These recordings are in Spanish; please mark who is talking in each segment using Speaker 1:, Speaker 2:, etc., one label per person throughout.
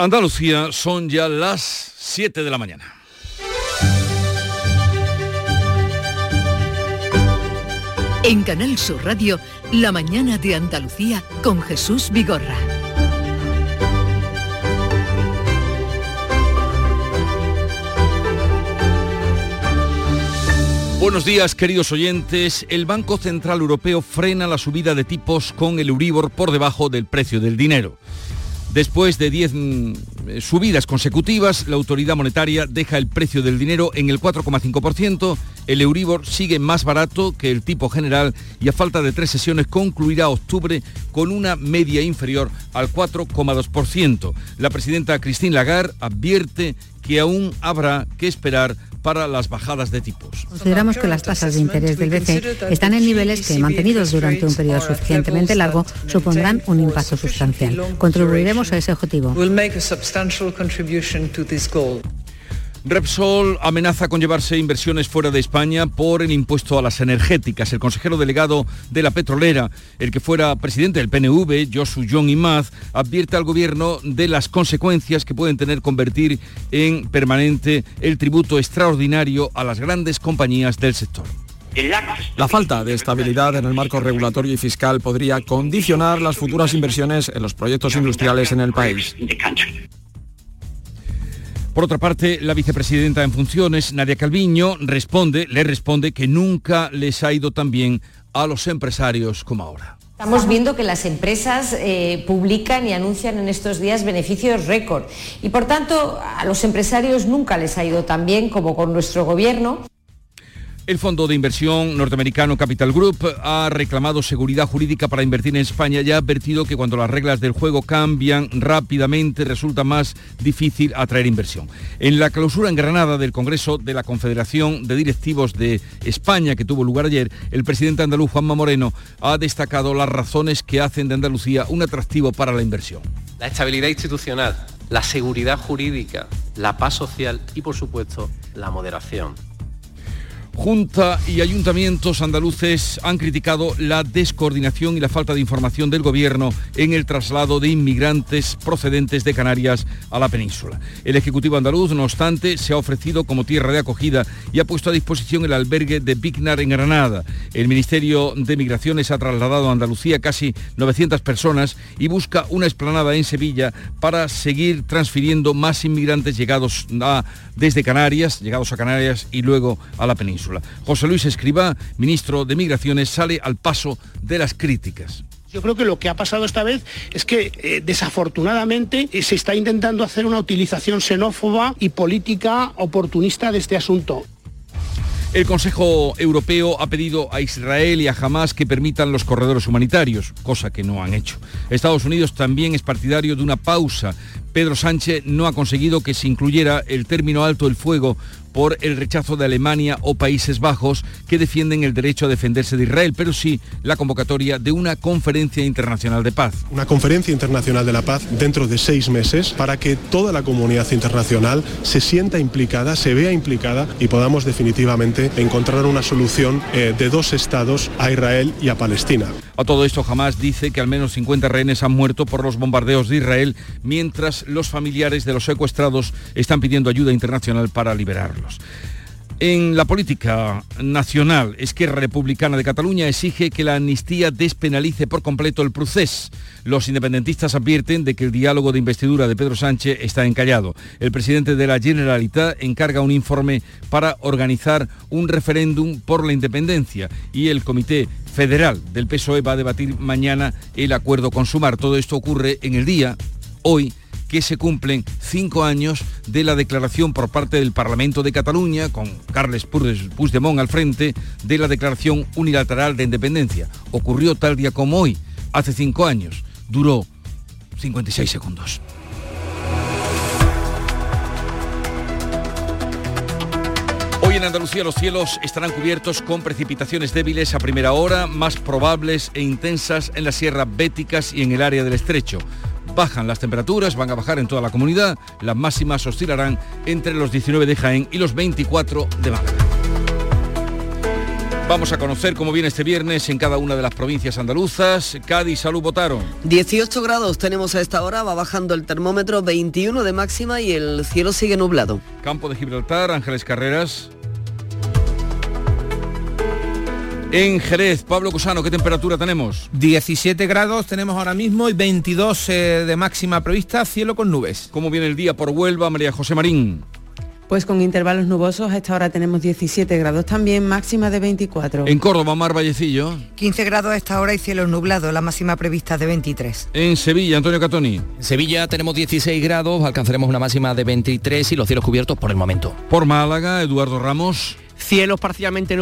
Speaker 1: Andalucía son ya las 7 de la mañana.
Speaker 2: En Canal Sur Radio, La mañana de Andalucía con Jesús Vigorra.
Speaker 1: Buenos días, queridos oyentes. El Banco Central Europeo frena la subida de tipos con el Euribor por debajo del precio del dinero. Después de 10 mm, subidas consecutivas, la autoridad monetaria deja el precio del dinero en el 4,5%, el Euribor sigue más barato que el tipo general y a falta de tres sesiones concluirá octubre con una media inferior al 4,2%. La presidenta Christine Lagarde advierte que aún habrá que esperar para las bajadas de tipos.
Speaker 3: Consideramos que las tasas de interés del BCE están en niveles que, mantenidos durante un periodo suficientemente largo, supondrán un impacto sustancial. Contribuiremos a ese objetivo.
Speaker 1: Repsol amenaza con llevarse inversiones fuera de España por el impuesto a las energéticas. El consejero delegado de la petrolera, el que fuera presidente del PNV, Josu John Imaz, advierte al gobierno de las consecuencias que pueden tener convertir en permanente el tributo extraordinario a las grandes compañías del sector.
Speaker 4: La falta de estabilidad en el marco regulatorio y fiscal podría condicionar las futuras inversiones en los proyectos industriales en el país.
Speaker 1: Por otra parte, la vicepresidenta en funciones, Nadia Calviño, responde, le responde que nunca les ha ido tan bien a los empresarios como ahora.
Speaker 5: Estamos viendo que las empresas eh, publican y anuncian en estos días beneficios récord y por tanto a los empresarios nunca les ha ido tan bien como con nuestro gobierno.
Speaker 1: El fondo de inversión norteamericano Capital Group ha reclamado seguridad jurídica para invertir en España y ha advertido que cuando las reglas del juego cambian rápidamente resulta más difícil atraer inversión. En la clausura en Granada del Congreso de la Confederación de Directivos de España que tuvo lugar ayer, el presidente andaluz Juanma Moreno ha destacado las razones que hacen de Andalucía un atractivo para la inversión.
Speaker 6: La estabilidad institucional, la seguridad jurídica, la paz social y por supuesto la moderación.
Speaker 1: Junta y ayuntamientos andaluces han criticado la descoordinación y la falta de información del gobierno en el traslado de inmigrantes procedentes de Canarias a la península. El Ejecutivo andaluz, no obstante, se ha ofrecido como tierra de acogida y ha puesto a disposición el albergue de Vignar en Granada. El Ministerio de Migraciones ha trasladado a Andalucía casi 900 personas y busca una explanada en Sevilla para seguir transfiriendo más inmigrantes llegados desde Canarias, llegados a Canarias y luego a la península. José Luis Escribá, ministro de Migraciones, sale al paso de las críticas.
Speaker 7: Yo creo que lo que ha pasado esta vez es que eh, desafortunadamente eh, se está intentando hacer una utilización xenófoba y política oportunista de este asunto.
Speaker 1: El Consejo Europeo ha pedido a Israel y a Hamas que permitan los corredores humanitarios, cosa que no han hecho. Estados Unidos también es partidario de una pausa. Pedro Sánchez no ha conseguido que se incluyera el término alto del fuego por el rechazo de Alemania o Países Bajos que defienden el derecho a defenderse de Israel, pero sí la convocatoria de una conferencia internacional de paz.
Speaker 8: Una conferencia internacional de la paz dentro de seis meses para que toda la comunidad internacional se sienta implicada, se vea implicada y podamos definitivamente encontrar una solución eh, de dos estados a Israel y a Palestina.
Speaker 1: A todo esto jamás dice que al menos 50 rehenes han muerto por los bombardeos de Israel, mientras los familiares de los secuestrados están pidiendo ayuda internacional para liberarlos. En la política nacional, Esquerra Republicana de Cataluña exige que la amnistía despenalice por completo el procés. Los independentistas advierten de que el diálogo de investidura de Pedro Sánchez está encallado. El presidente de la Generalitat encarga un informe para organizar un referéndum por la independencia y el Comité Federal del PSOE va a debatir mañana el acuerdo con Sumar. Todo esto ocurre en el día, hoy, que se cumplen cinco años de la declaración por parte del Parlamento de Cataluña, con Carles Puigdemont al frente, de la declaración unilateral de independencia. Ocurrió tal día como hoy, hace cinco años. Duró 56 segundos. Hoy en Andalucía los cielos estarán cubiertos con precipitaciones débiles a primera hora, más probables e intensas en las sierras béticas y en el área del estrecho bajan las temperaturas, van a bajar en toda la comunidad, las máximas oscilarán entre los 19 de Jaén y los 24 de Málaga. Vamos a conocer cómo viene este viernes en cada una de las provincias andaluzas. Cádiz, Salud, votaron.
Speaker 9: 18 grados tenemos a esta hora, va bajando el termómetro, 21 de máxima y el cielo sigue nublado.
Speaker 1: Campo de Gibraltar, Ángeles Carreras. En Jerez, Pablo Cusano, ¿qué temperatura tenemos?
Speaker 10: 17 grados tenemos ahora mismo y 22 eh, de máxima prevista, cielo con nubes.
Speaker 1: ¿Cómo viene el día por Huelva, María José Marín?
Speaker 11: Pues con intervalos nubosos, a esta hora tenemos 17 grados también, máxima de 24.
Speaker 1: En Córdoba, Mar Vallecillo.
Speaker 5: 15 grados a esta hora y cielo nublado, la máxima prevista de 23.
Speaker 1: En Sevilla, Antonio Catoni.
Speaker 12: En Sevilla tenemos 16 grados, alcanzaremos una máxima de 23 y los cielos cubiertos por el momento.
Speaker 1: Por Málaga, Eduardo Ramos.
Speaker 13: Cielos parcialmente,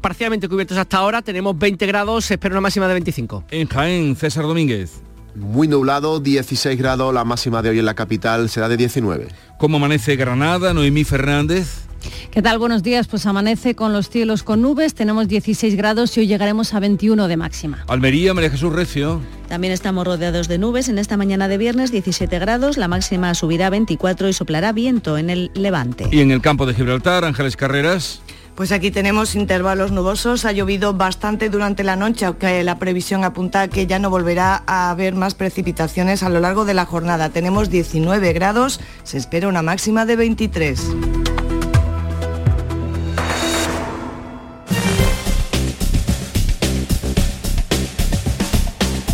Speaker 13: parcialmente cubiertos hasta ahora, tenemos 20 grados, se espera una máxima de 25.
Speaker 1: En Jaén, César Domínguez.
Speaker 14: Muy nublado, 16 grados, la máxima de hoy en la capital será de 19.
Speaker 1: ¿Cómo amanece Granada, Noemí Fernández?
Speaker 15: ¿Qué tal? Buenos días. Pues amanece con los cielos con nubes, tenemos 16 grados y hoy llegaremos a 21 de máxima.
Speaker 1: Almería, María Jesús Recio.
Speaker 16: También estamos rodeados de nubes en esta mañana de viernes, 17 grados, la máxima subirá a 24 y soplará viento en el levante.
Speaker 1: Y en el campo de Gibraltar, Ángeles Carreras.
Speaker 17: Pues aquí tenemos intervalos nubosos, ha llovido bastante durante la noche, aunque la previsión apunta que ya no volverá a haber más precipitaciones a lo largo de la jornada. Tenemos 19 grados, se espera una máxima de 23.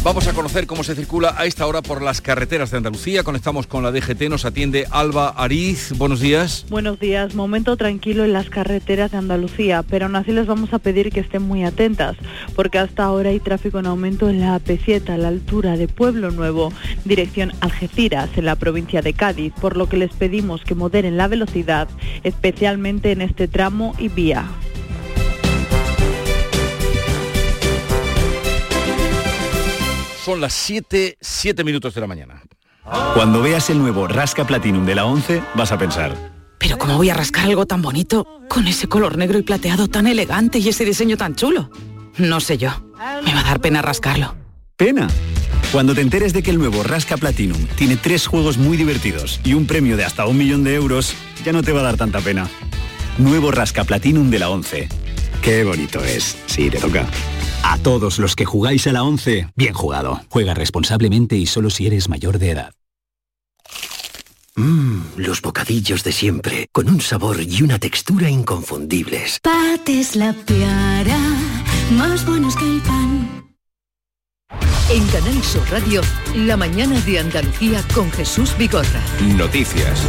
Speaker 1: Vamos a conocer cómo se circula a esta hora por las carreteras de Andalucía. Conectamos con la DGT, nos atiende Alba Ariz. Buenos días.
Speaker 3: Buenos días. Momento tranquilo en las carreteras de Andalucía, pero aún así les vamos a pedir que estén muy atentas, porque hasta ahora hay tráfico en aumento en la AP7 a la altura de Pueblo Nuevo, dirección Algeciras, en la provincia de Cádiz, por lo que les pedimos que moderen la velocidad, especialmente en este tramo y vía.
Speaker 1: Son las 7, 7 minutos de la mañana.
Speaker 18: Cuando veas el nuevo Rasca Platinum de la 11, vas a pensar...
Speaker 19: Pero ¿cómo voy a rascar algo tan bonito, con ese color negro y plateado tan elegante y ese diseño tan chulo? No sé yo. Me va a dar pena rascarlo.
Speaker 18: ¿Pena? Cuando te enteres de que el nuevo Rasca Platinum tiene tres juegos muy divertidos y un premio de hasta un millón de euros, ya no te va a dar tanta pena. Nuevo Rasca Platinum de la 11. Qué bonito es. Sí, te toca. A todos los que jugáis a la 11, bien jugado. Juega responsablemente y solo si eres mayor de edad.
Speaker 20: Mmm, los bocadillos de siempre, con un sabor y una textura inconfundibles.
Speaker 21: Pates la piara, más buenos que el pan.
Speaker 2: En Canal Sur Radio, la mañana de Andalucía con Jesús Bigorra.
Speaker 1: Noticias.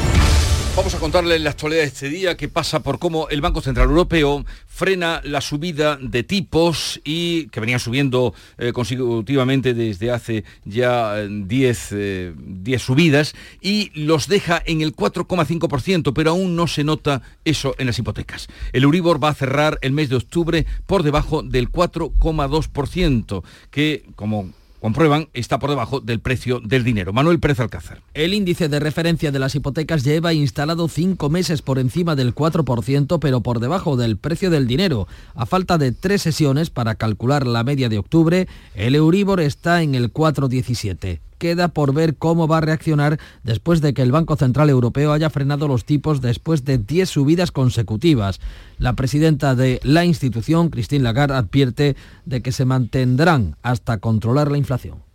Speaker 1: Vamos a contarles la actualidad de este día que pasa por cómo el Banco Central Europeo frena la subida de tipos y que venía subiendo eh, consecutivamente desde hace ya 10 eh, eh, subidas y los deja en el 4,5%, pero aún no se nota eso en las hipotecas. El Euribor va a cerrar el mes de octubre por debajo del 4,2%, que como comprueban, está por debajo del precio del dinero. Manuel Pérez Alcázar.
Speaker 22: El índice de referencia de las hipotecas lleva instalado cinco meses por encima del 4%, pero por debajo del precio del dinero. A falta de tres sesiones para calcular la media de octubre, el Euribor está en el 4,17 queda por ver cómo va a reaccionar después de que el Banco Central Europeo haya frenado los tipos después de 10 subidas consecutivas. La presidenta de la institución, Christine Lagarde, advierte de que se mantendrán hasta controlar la inflación.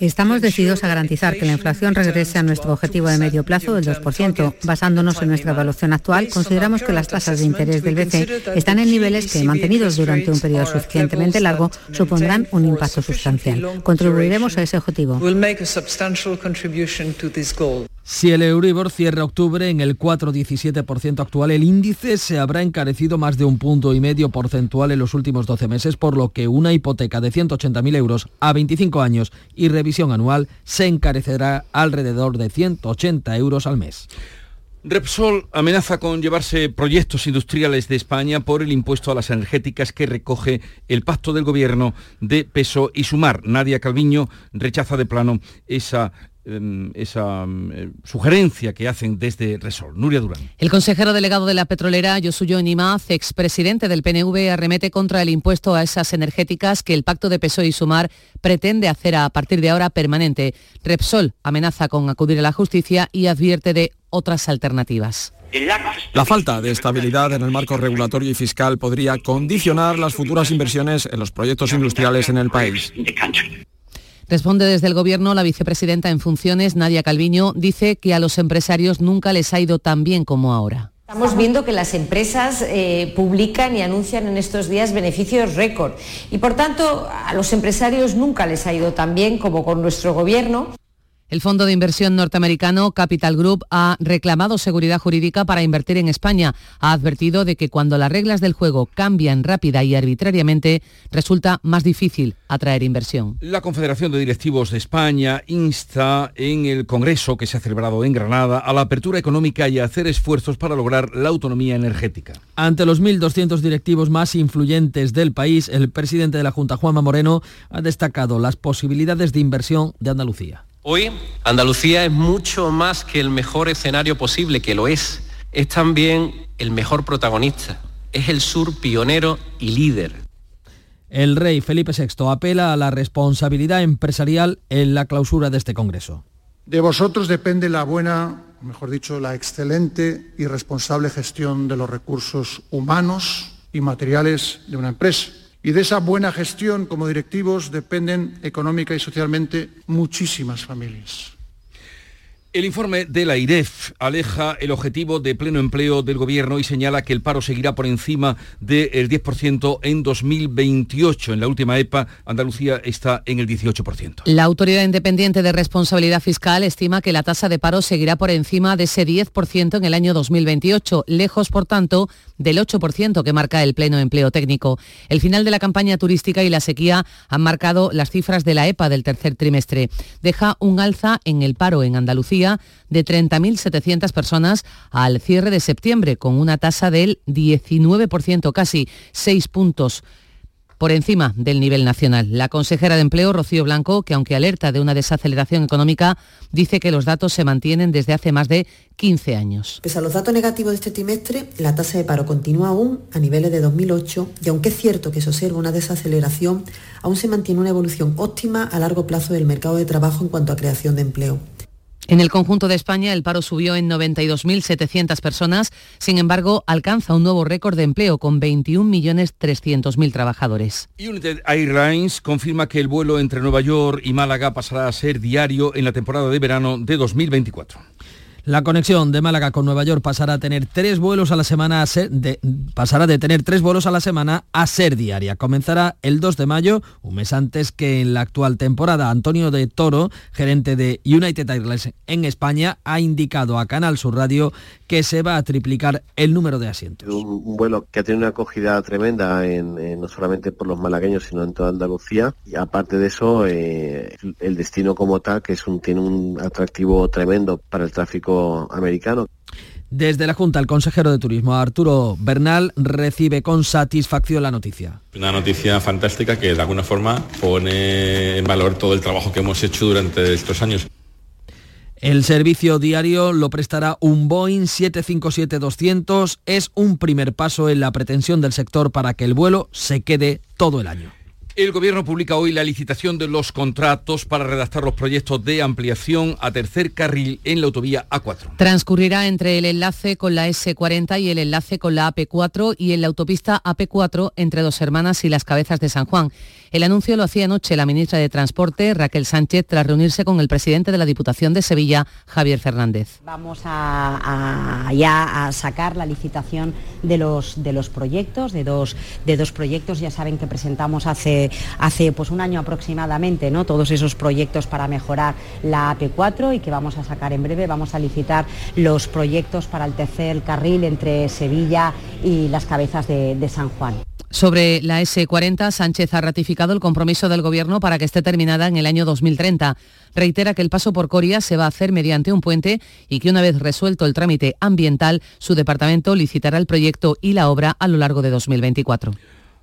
Speaker 23: Estamos decididos a garantizar que la inflación regrese a nuestro objetivo de medio plazo del 2%. Basándonos en nuestra evaluación actual, consideramos que las tasas de interés del BCE están en niveles que, mantenidos durante un periodo suficientemente largo, supondrán un impacto sustancial. Contribuiremos a ese objetivo.
Speaker 22: Si el Euribor cierra octubre en el 4,17% actual, el índice se habrá encarecido más de un punto y medio porcentual en los últimos 12 meses, por lo que una hipoteca de 180.000 euros a 25 años y revisión anual se encarecerá alrededor de 180 euros al mes.
Speaker 1: Repsol amenaza con llevarse proyectos industriales de España por el impuesto a las energéticas que recoge el pacto del gobierno de peso y sumar. Nadia Calviño rechaza de plano esa esa em, sugerencia que hacen desde Resol. Nuria Durán.
Speaker 24: El consejero delegado de la petrolera, Yosuyo Nimaz, expresidente del PNV, arremete contra el impuesto a esas energéticas que el pacto de PSOE y Sumar pretende hacer a partir de ahora permanente. Repsol amenaza con acudir a la justicia y advierte de otras alternativas.
Speaker 25: La falta de estabilidad en el marco regulatorio y fiscal podría condicionar las futuras inversiones en los proyectos industriales en el país.
Speaker 24: Responde desde el Gobierno la vicepresidenta en funciones, Nadia Calviño, dice que a los empresarios nunca les ha ido tan bien como ahora.
Speaker 26: Estamos viendo que las empresas eh, publican y anuncian en estos días beneficios récord y por tanto a los empresarios nunca les ha ido tan bien como con nuestro gobierno.
Speaker 24: El fondo de inversión norteamericano Capital Group ha reclamado seguridad jurídica para invertir en España. Ha advertido de que cuando las reglas del juego cambian rápida y arbitrariamente, resulta más difícil atraer inversión.
Speaker 1: La Confederación de Directivos de España insta en el Congreso que se ha celebrado en Granada a la apertura económica y a hacer esfuerzos para lograr la autonomía energética.
Speaker 22: Ante los 1.200 directivos más influyentes del país, el presidente de la Junta, Juanma Moreno, ha destacado las posibilidades de inversión de Andalucía.
Speaker 9: Hoy Andalucía es mucho más que el mejor escenario posible, que lo es. Es también el mejor protagonista. Es el sur pionero y líder.
Speaker 22: El rey Felipe VI apela a la responsabilidad empresarial en la clausura de este Congreso.
Speaker 27: De vosotros depende la buena, mejor dicho, la excelente y responsable gestión de los recursos humanos y materiales de una empresa y de esa buena gestión como directivos dependen económica y socialmente muchísimas familias.
Speaker 1: El informe de la IREF aleja el objetivo de pleno empleo del gobierno y señala que el paro seguirá por encima del 10% en 2028. En la última EPA, Andalucía está en el 18%.
Speaker 24: La Autoridad Independiente de Responsabilidad Fiscal estima que la tasa de paro seguirá por encima de ese 10% en el año 2028, lejos, por tanto, del 8% que marca el pleno empleo técnico. El final de la campaña turística y la sequía han marcado las cifras de la EPA del tercer trimestre. Deja un alza en el paro en Andalucía de 30.700 personas al cierre de septiembre, con una tasa del 19%, casi 6 puntos por encima del nivel nacional. La consejera de Empleo, Rocío Blanco, que aunque alerta de una desaceleración económica, dice que los datos se mantienen desde hace más de 15 años.
Speaker 28: Pese a los datos negativos de este trimestre, la tasa de paro continúa aún a niveles de 2008 y aunque es cierto que se observa una desaceleración, aún se mantiene una evolución óptima a largo plazo del mercado de trabajo en cuanto a creación de empleo.
Speaker 24: En el conjunto de España el paro subió en 92.700 personas, sin embargo alcanza un nuevo récord de empleo con 21.300.000 trabajadores.
Speaker 1: United Airlines confirma que el vuelo entre Nueva York y Málaga pasará a ser diario en la temporada de verano de 2024.
Speaker 22: La conexión de Málaga con Nueva York pasará a tener tres vuelos a la semana a ser de, pasará de tener tres vuelos a la semana a ser diaria. Comenzará el 2 de mayo, un mes antes que en la actual temporada. Antonio de Toro, gerente de United Airlines en España, ha indicado a Canal Sur Radio que se va a triplicar el número de asientos.
Speaker 29: Un, vuelo que ha tenido una acogida tremenda en, en, no solamente por los malagueños, sino en toda Andalucía. Y aparte de eso, eh, el destino como tal, que es tiene un atractivo tremendo para el tráfico americano.
Speaker 22: Desde la Junta, el consejero de Turismo, Arturo Bernal, recibe con satisfacción la noticia.
Speaker 30: Una noticia fantástica que de alguna forma pone en valor todo el trabajo que hemos hecho durante estos años.
Speaker 22: El servicio diario lo prestará un Boeing 757-200. Es un primer paso en la pretensión del sector para que el vuelo se quede todo el año.
Speaker 1: El Gobierno publica hoy la licitación de los contratos para redactar los proyectos de ampliación a tercer carril en la autovía A4.
Speaker 24: Transcurrirá entre el enlace con la S40 y el enlace con la AP4 y en la autopista AP4 entre Dos Hermanas y las Cabezas de San Juan. El anuncio lo hacía anoche la ministra de Transporte, Raquel Sánchez, tras reunirse con el presidente de la Diputación de Sevilla, Javier Fernández.
Speaker 31: Vamos a, ya a sacar la licitación de los, proyectos, de dos, proyectos. Ya saben que presentamos hace, pues un año aproximadamente ¿no? todos esos proyectos para mejorar la AP4 y que vamos a sacar en breve. Vamos a licitar los proyectos para el tercer carril entre Sevilla y las cabezas de San Juan.
Speaker 24: Sobre la S40, Sánchez ha ratificado el compromiso del Gobierno para que esté terminada en el año 2030. Reitera que el paso por Coria se va a hacer mediante un puente y que una vez resuelto el trámite ambiental, su departamento licitará el proyecto y la obra a lo largo de 2024.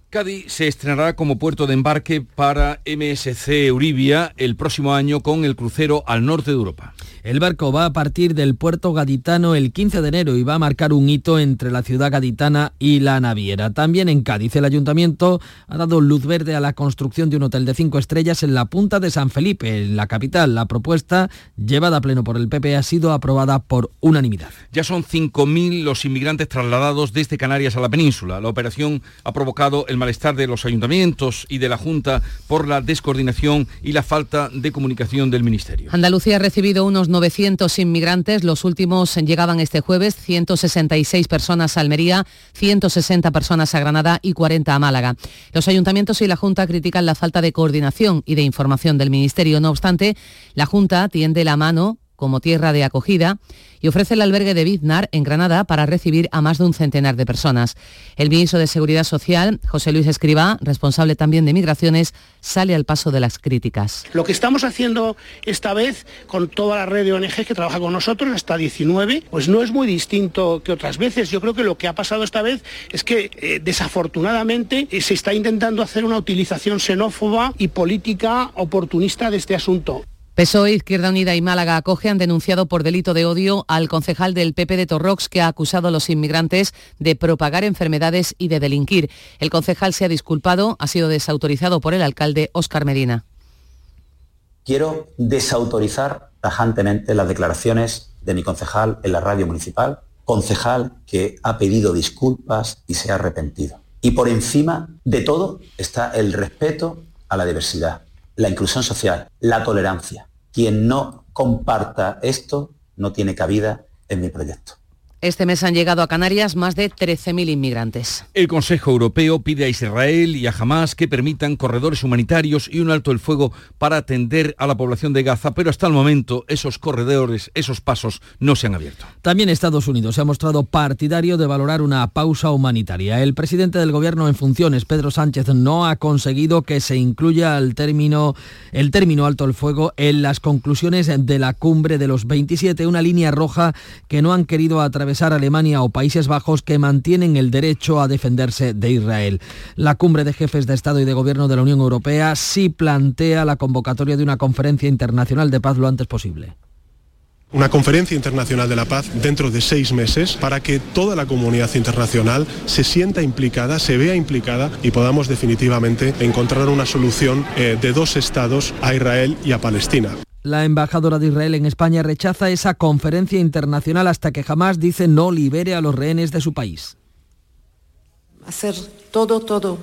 Speaker 1: Cádiz se estrenará como puerto de embarque para MSC Euribia el próximo año con el crucero al norte de Europa.
Speaker 22: El barco va a partir del puerto gaditano el 15 de enero y va a marcar un hito entre la ciudad gaditana y la naviera. También en Cádiz el ayuntamiento ha dado luz verde a la construcción de un hotel de cinco estrellas en la punta de San Felipe, en la capital. La propuesta, llevada a pleno por el PP, ha sido aprobada por unanimidad.
Speaker 1: Ya son 5.000 los inmigrantes trasladados desde Canarias a la península. La operación ha provocado el malestar de los ayuntamientos y de la Junta por la descoordinación y la falta de comunicación del Ministerio.
Speaker 24: Andalucía ha recibido unos 900 inmigrantes. Los últimos llegaban este jueves, 166 personas a Almería, 160 personas a Granada y 40 a Málaga. Los ayuntamientos y la Junta critican la falta de coordinación y de información del Ministerio. No obstante, la Junta tiende la mano como tierra de acogida y ofrece el albergue de Biznar en Granada para recibir a más de un centenar de personas. El ministro de Seguridad Social, José Luis Escribá, responsable también de Migraciones, sale al paso de las críticas.
Speaker 32: Lo que estamos haciendo esta vez con toda la red de ONG que trabaja con nosotros, hasta 19, pues no es muy distinto que otras veces. Yo creo que lo que ha pasado esta vez es que eh, desafortunadamente eh, se está intentando hacer una utilización xenófoba y política oportunista de este asunto.
Speaker 24: PSOE, Izquierda Unida y Málaga Acoge han denunciado por delito de odio al concejal del PP de Torrox que ha acusado a los inmigrantes de propagar enfermedades y de delinquir. El concejal se ha disculpado, ha sido desautorizado por el alcalde Óscar Medina.
Speaker 33: Quiero desautorizar tajantemente las declaraciones de mi concejal en la radio municipal, concejal que ha pedido disculpas y se ha arrepentido. Y por encima de todo está el respeto a la diversidad la inclusión social, la tolerancia. Quien no comparta esto no tiene cabida en mi proyecto.
Speaker 24: Este mes han llegado a Canarias más de 13.000 inmigrantes.
Speaker 1: El Consejo Europeo pide a Israel y a Hamas que permitan corredores humanitarios y un alto el fuego para atender a la población de Gaza, pero hasta el momento esos corredores, esos pasos no se han abierto.
Speaker 22: También Estados Unidos se ha mostrado partidario de valorar una pausa humanitaria. El presidente del gobierno en funciones, Pedro Sánchez, no ha conseguido que se incluya el término, el término alto el fuego en las conclusiones de la cumbre de los 27, una línea roja que no han querido atravesar Alemania o Países Bajos que mantienen el derecho a defenderse de Israel. La cumbre de jefes de Estado y de Gobierno de la Unión Europea sí plantea la convocatoria de una conferencia internacional de paz lo antes posible
Speaker 34: una conferencia internacional de la paz dentro de seis meses para que toda la comunidad internacional se sienta implicada, se vea implicada y podamos definitivamente encontrar una solución eh, de dos estados a Israel y a Palestina.
Speaker 22: La embajadora de Israel en España rechaza esa conferencia internacional hasta que jamás dice no libere a los rehenes de su país.
Speaker 35: Hacer todo, todo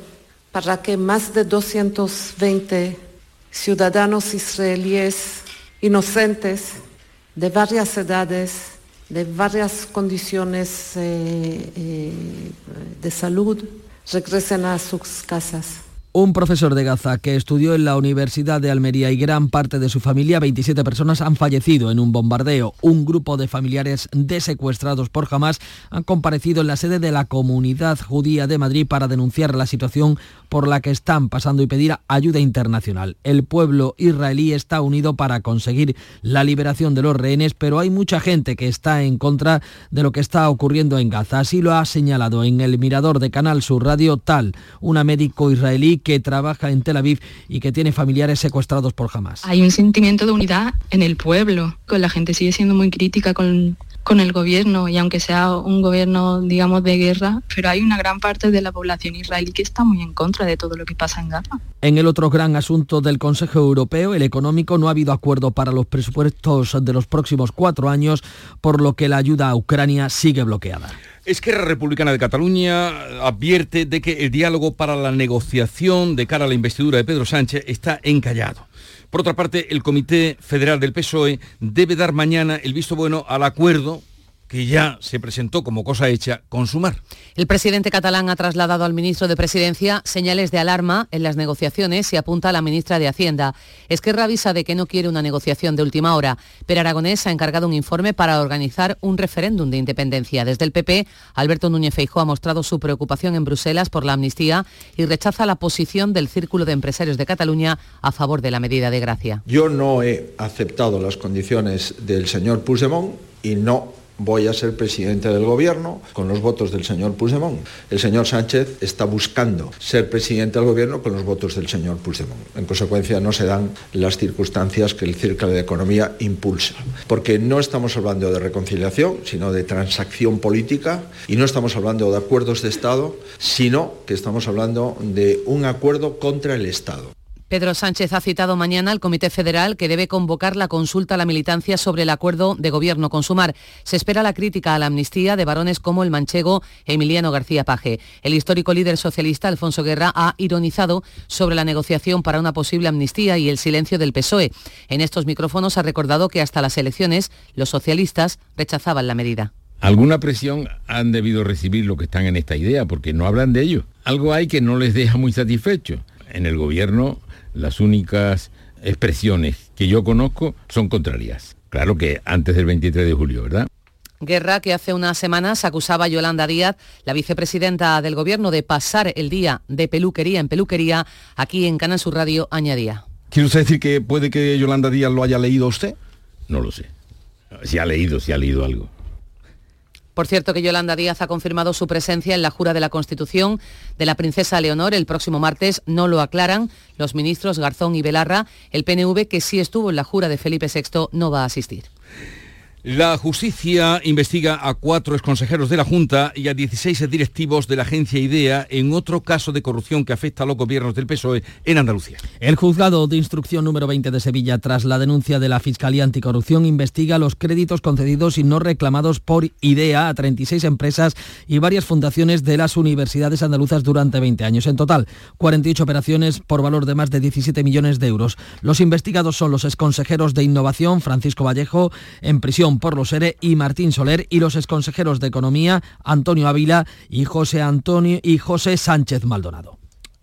Speaker 35: para que más de 220 ciudadanos israelíes inocentes de varias edades, de varias condiciones eh, eh, de salud, regresen a sus casas.
Speaker 22: Un profesor de Gaza que estudió en la Universidad de Almería y gran parte de su familia, 27 personas, han fallecido en un bombardeo. Un grupo de familiares de secuestrados por Hamas han comparecido en la sede de la Comunidad Judía de Madrid para denunciar la situación por la que están pasando y pedir ayuda internacional. El pueblo israelí está unido para conseguir la liberación de los rehenes, pero hay mucha gente que está en contra de lo que está ocurriendo en Gaza. Así lo ha señalado en el mirador de Canal Sur Radio Tal, una médico israelí que trabaja en Tel Aviv y que tiene familiares secuestrados por Hamas.
Speaker 36: Hay un sentimiento de unidad en el pueblo, con la gente sigue siendo muy crítica con, con el gobierno y aunque sea un gobierno, digamos, de guerra, pero hay una gran parte de la población israelí que está muy en contra de todo lo que pasa en Gaza.
Speaker 22: En el otro gran asunto del Consejo Europeo, el económico, no ha habido acuerdo para los presupuestos de los próximos cuatro años, por lo que la ayuda a Ucrania sigue bloqueada.
Speaker 1: Esquerra Republicana de Cataluña advierte de que el diálogo para la negociación de cara a la investidura de Pedro Sánchez está encallado. Por otra parte, el Comité Federal del PSOE debe dar mañana el visto bueno al acuerdo que ya se presentó como cosa hecha, consumar.
Speaker 24: El presidente catalán ha trasladado al ministro de Presidencia señales de alarma en las negociaciones y apunta a la ministra de Hacienda. Esquerra avisa de que no quiere una negociación de última hora, pero Aragonés ha encargado un informe para organizar un referéndum de independencia. Desde el PP, Alberto Núñez Feijóo ha mostrado su preocupación en Bruselas por la amnistía y rechaza la posición del Círculo de Empresarios de Cataluña a favor de la medida de gracia.
Speaker 37: Yo no he aceptado las condiciones del señor Puigdemont y no voy a ser presidente del gobierno con los votos del señor Puigdemont. El señor Sánchez está buscando ser presidente del gobierno con los votos del señor Puigdemont. En consecuencia, no se dan las circunstancias que el Círculo de Economía impulsa. Porque no estamos hablando de reconciliación, sino de transacción política, y no estamos hablando de acuerdos de Estado, sino que estamos hablando de un acuerdo contra el Estado.
Speaker 24: Pedro Sánchez ha citado mañana al Comité Federal que debe convocar la consulta a la militancia sobre el acuerdo de gobierno con Sumar. Se espera la crítica a la amnistía de varones como el manchego Emiliano García Paje. El histórico líder socialista Alfonso Guerra ha ironizado sobre la negociación para una posible amnistía y el silencio del PSOE. En estos micrófonos ha recordado que hasta las elecciones los socialistas rechazaban la medida.
Speaker 38: Alguna presión han debido recibir los que están en esta idea, porque no hablan de ello. Algo hay que no les deja muy satisfechos. En el gobierno las únicas expresiones que yo conozco son contrarias. Claro que antes del 23 de julio, ¿verdad?
Speaker 24: Guerra que hace unas semanas acusaba a Yolanda Díaz, la vicepresidenta del Gobierno, de pasar el día de peluquería en peluquería. Aquí en Canal Sur Radio añadía.
Speaker 1: ¿Quiere usted decir que puede que Yolanda Díaz lo haya leído usted?
Speaker 38: No lo sé. Si ha leído, si ha leído algo.
Speaker 24: Por cierto que Yolanda Díaz ha confirmado su presencia en la jura de la Constitución de la princesa Leonor el próximo martes. No lo aclaran los ministros Garzón y Belarra. El PNV, que sí estuvo en la jura de Felipe VI, no va a asistir.
Speaker 1: La justicia investiga a cuatro exconsejeros de la Junta y a 16 directivos de la agencia IDEA en otro caso de corrupción que afecta a los gobiernos del PSOE en Andalucía.
Speaker 22: El juzgado de instrucción número 20 de Sevilla, tras la denuncia de la Fiscalía Anticorrupción, investiga los créditos concedidos y no reclamados por IDEA a 36 empresas y varias fundaciones de las universidades andaluzas durante 20 años. En total, 48 operaciones por valor de más de 17 millones de euros. Los investigados son los exconsejeros de Innovación, Francisco Vallejo, en prisión por los ERE y Martín Soler y los exconsejeros de Economía Antonio Ávila y José Antonio y José Sánchez Maldonado.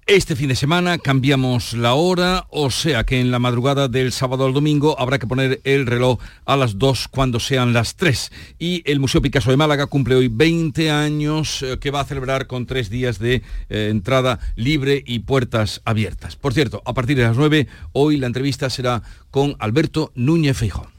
Speaker 1: Este fin de semana cambiamos la hora, o sea que en la madrugada del sábado al domingo habrá que poner el reloj a las 2 cuando sean las 3. Y el Museo Picasso de Málaga cumple hoy 20 años eh, que va a celebrar con tres días de eh, entrada libre y puertas abiertas. Por cierto, a partir de las 9, hoy la entrevista será con Alberto Núñez Feijón.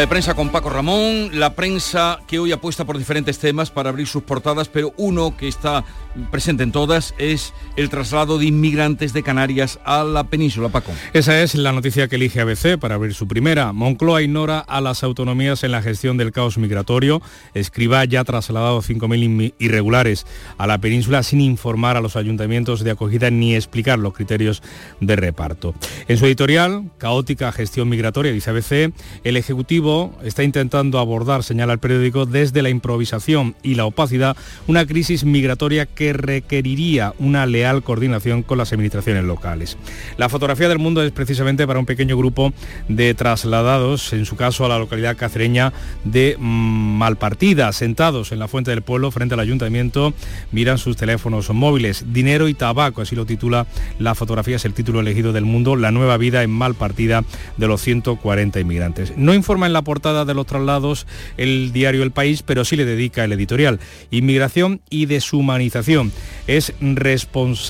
Speaker 1: De prensa con Paco Ramón, la prensa que hoy apuesta por diferentes temas para abrir sus portadas, pero uno que está presente en todas es el traslado de inmigrantes de Canarias a la península, Paco.
Speaker 39: Esa es la noticia que elige ABC para abrir su primera. Moncloa ignora a las autonomías en la gestión del caos migratorio. Escriba ya trasladado 5.000 irregulares a la península sin informar a los ayuntamientos de acogida ni explicar los criterios de reparto. En su editorial, Caótica gestión migratoria, dice ABC, el Ejecutivo está intentando abordar, señala el periódico, desde la improvisación y la opacidad, una crisis migratoria que requeriría una leal coordinación con las administraciones locales. La fotografía del mundo es precisamente para un pequeño grupo de trasladados, en su caso a la localidad cacereña de Malpartida, sentados en la fuente del pueblo frente al ayuntamiento, miran sus teléfonos móviles, dinero y tabaco, así lo titula la fotografía, es el título elegido del mundo, la nueva vida en Malpartida de los 140 inmigrantes. No informa en la portada de los traslados el diario El País, pero sí le dedica el editorial. Inmigración y deshumanización. Es,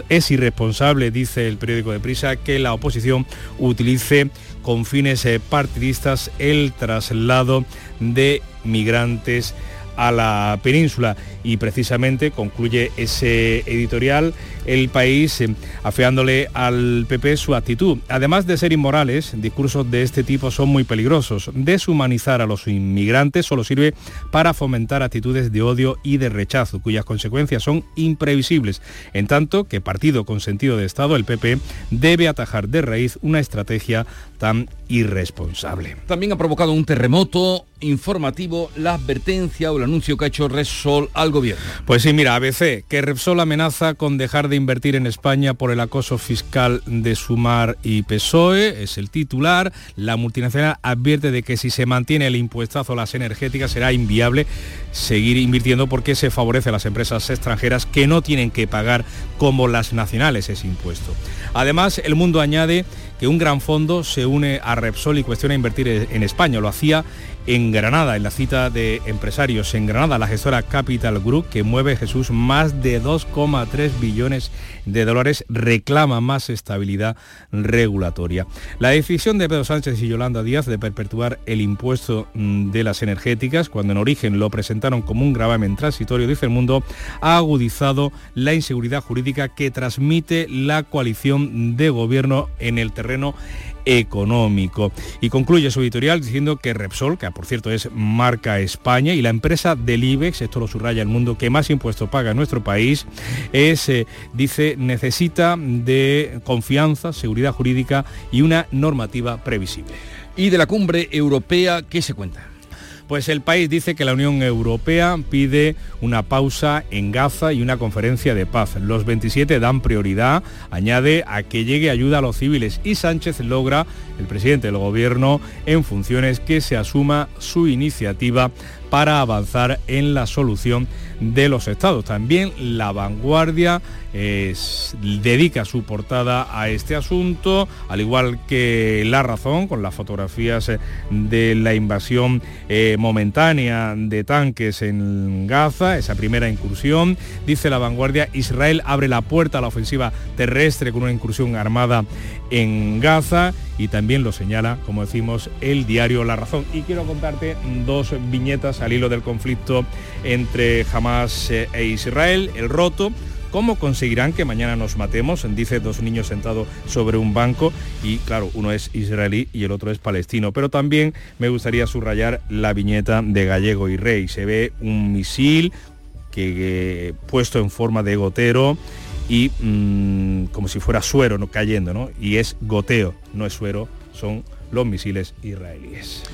Speaker 39: es irresponsable, dice el periódico de Prisa, que la oposición utilice con fines eh, partidistas el traslado de migrantes a la península. Y precisamente concluye ese editorial el país eh, afeándole al PP su actitud. Además de ser inmorales, discursos de este tipo son muy peligrosos. Deshumanizar a los inmigrantes solo sirve para fomentar actitudes de odio y de rechazo, cuyas consecuencias son imprevisibles, en tanto que partido con sentido de Estado, el PP, debe atajar de raíz una estrategia tan irresponsable.
Speaker 1: También ha provocado un terremoto informativo la advertencia o el anuncio que ha hecho Repsol al gobierno.
Speaker 39: Pues sí, mira, ABC, que Repsol amenaza con dejar de invertir en España por el acoso fiscal de Sumar y PSOE, es el titular. La multinacional advierte de que si se mantiene el impuestazo a las energéticas será inviable seguir invirtiendo porque se favorece a las empresas extranjeras que no tienen que pagar como las nacionales ese impuesto. Además, el mundo añade que un gran fondo se une a Repsol y cuestiona invertir en España. Lo hacía en Granada, en la cita de empresarios en Granada, la gestora Capital Group, que mueve Jesús más de 2,3 billones de dólares, reclama más estabilidad regulatoria. La decisión de Pedro Sánchez y Yolanda Díaz de perpetuar el impuesto mm, de las energéticas, cuando en origen lo presentaron como un gravamen transitorio, dice el mundo, ha agudizado la inseguridad jurídica que transmite la coalición de gobierno en el terreno económico. Y concluye su editorial diciendo que Repsol, que por cierto es marca España, y la empresa del IBEX, esto lo subraya el mundo, que más impuestos paga en nuestro país, es, eh, dice, necesita de confianza, seguridad jurídica y una normativa previsible.
Speaker 1: Y de la cumbre europea, ¿qué se cuenta?
Speaker 39: Pues el país dice que la Unión Europea pide una pausa en Gaza y una conferencia de paz. Los 27 dan prioridad, añade, a que llegue ayuda a los civiles y Sánchez logra, el presidente del gobierno, en funciones que se asuma su iniciativa para avanzar en la solución de los estados. También la vanguardia dedica su portada a este asunto, al igual que La Razón, con las fotografías eh, de la invasión eh, momentánea de tanques en Gaza, esa primera incursión. Dice la vanguardia, Israel abre la puerta a la ofensiva terrestre con una incursión armada en Gaza y también lo señala, como decimos, el diario La Razón. Y quiero contarte dos viñetas al hilo del conflicto entre Hamas eh, e Israel, el roto ¿Cómo conseguirán que mañana nos matemos? Dice dos niños sentados sobre un banco y claro, uno es israelí y el otro es palestino. Pero también me gustaría subrayar la viñeta de Gallego y Rey. Se ve un misil que, puesto en forma de gotero y mm, como si fuera suero ¿no? cayendo, ¿no? Y es goteo, no es suero, son los misiles israelíes.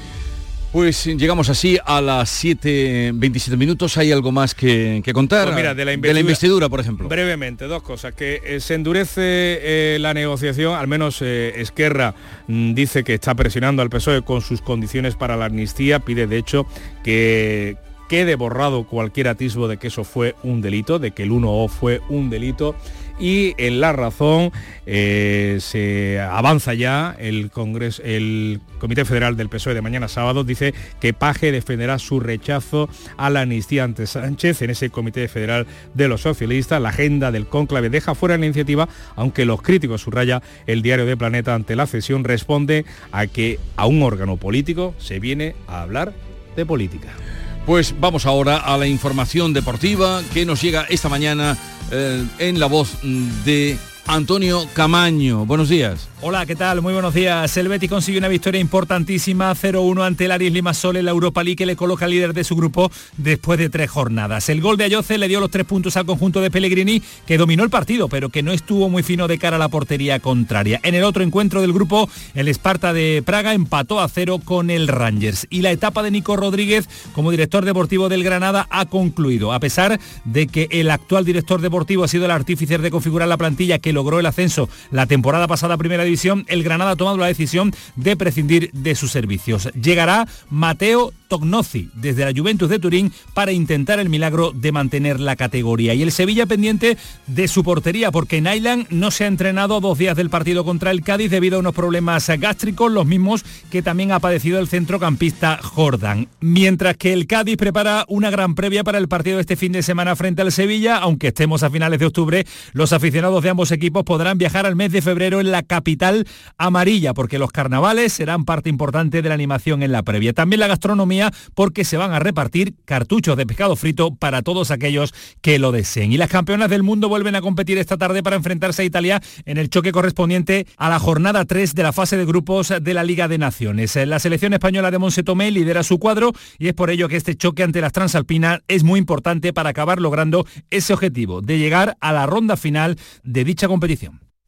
Speaker 1: Pues llegamos así a las 7.27 minutos. ¿Hay algo más que, contar?
Speaker 39: Pues mira, de la,
Speaker 1: investidura, por ejemplo.
Speaker 39: Brevemente, dos cosas. Que eh, se endurece eh, la negociación, al menos eh, Esquerra mm, dice que está presionando al PSOE con sus condiciones para la amnistía. Pide, de hecho, que quede borrado cualquier atisbo de que eso fue un delito, de que el 1O fue un delito y en La Razón eh, se avanza ya el Congreso, el Comité Federal del PSOE de mañana sábado dice que Paje defenderá su rechazo a la amnistía ante Sánchez en ese Comité Federal de los Socialistas. La agenda del cónclave deja fuera la iniciativa, aunque los críticos subraya el diario de Planeta ante la cesión responde a que a un órgano político se viene a hablar de política.
Speaker 1: Pues vamos ahora a la información deportiva que nos llega esta mañana eh, en la voz de Antonio Camaño. Buenos días.
Speaker 40: Hola, ¿qué tal? Muy buenos días. El Betis consiguió una victoria importantísima 0-1 ante el Aris Limassol en la Europa League que le coloca líder de su grupo después de tres jornadas. El gol de Ayoce le dio los tres puntos al conjunto de Pellegrini que dominó el partido pero que no estuvo muy fino de cara a la portería contraria. En el otro encuentro del grupo el Esparta de Praga empató a cero con el Rangers y la etapa de Nico Rodríguez como director deportivo del Granada ha concluido a pesar de que el actual director deportivo ha sido el artífice de configurar la plantilla que logró el ascenso la temporada pasada a primera el Granada ha tomado la decisión de prescindir de sus servicios. Llegará Mateo Tognozzi desde la Juventus de Turín para intentar el milagro de mantener la categoría. Y el Sevilla pendiente de su portería porque Nyland no se ha entrenado dos días del partido contra el Cádiz debido a unos problemas gástricos, los mismos que también ha padecido el centrocampista Jordan. Mientras que el Cádiz prepara una gran previa para el partido de este fin de semana frente al Sevilla, aunque estemos a finales de octubre, los aficionados de ambos equipos podrán viajar al mes de febrero en la capital amarilla, porque los carnavales serán parte importante de la animación en la previa. También la gastronomía, porque se van a repartir cartuchos de pescado frito para todos aquellos que lo deseen. Y las campeonas del mundo vuelven a competir esta tarde para enfrentarse a Italia en el choque correspondiente a la jornada 3 de la fase de grupos de la Liga de Naciones. La selección española de Monse Tomé lidera su cuadro y es por ello que este choque ante las transalpinas es muy importante para acabar logrando ese objetivo de llegar a la ronda final de dicha competición.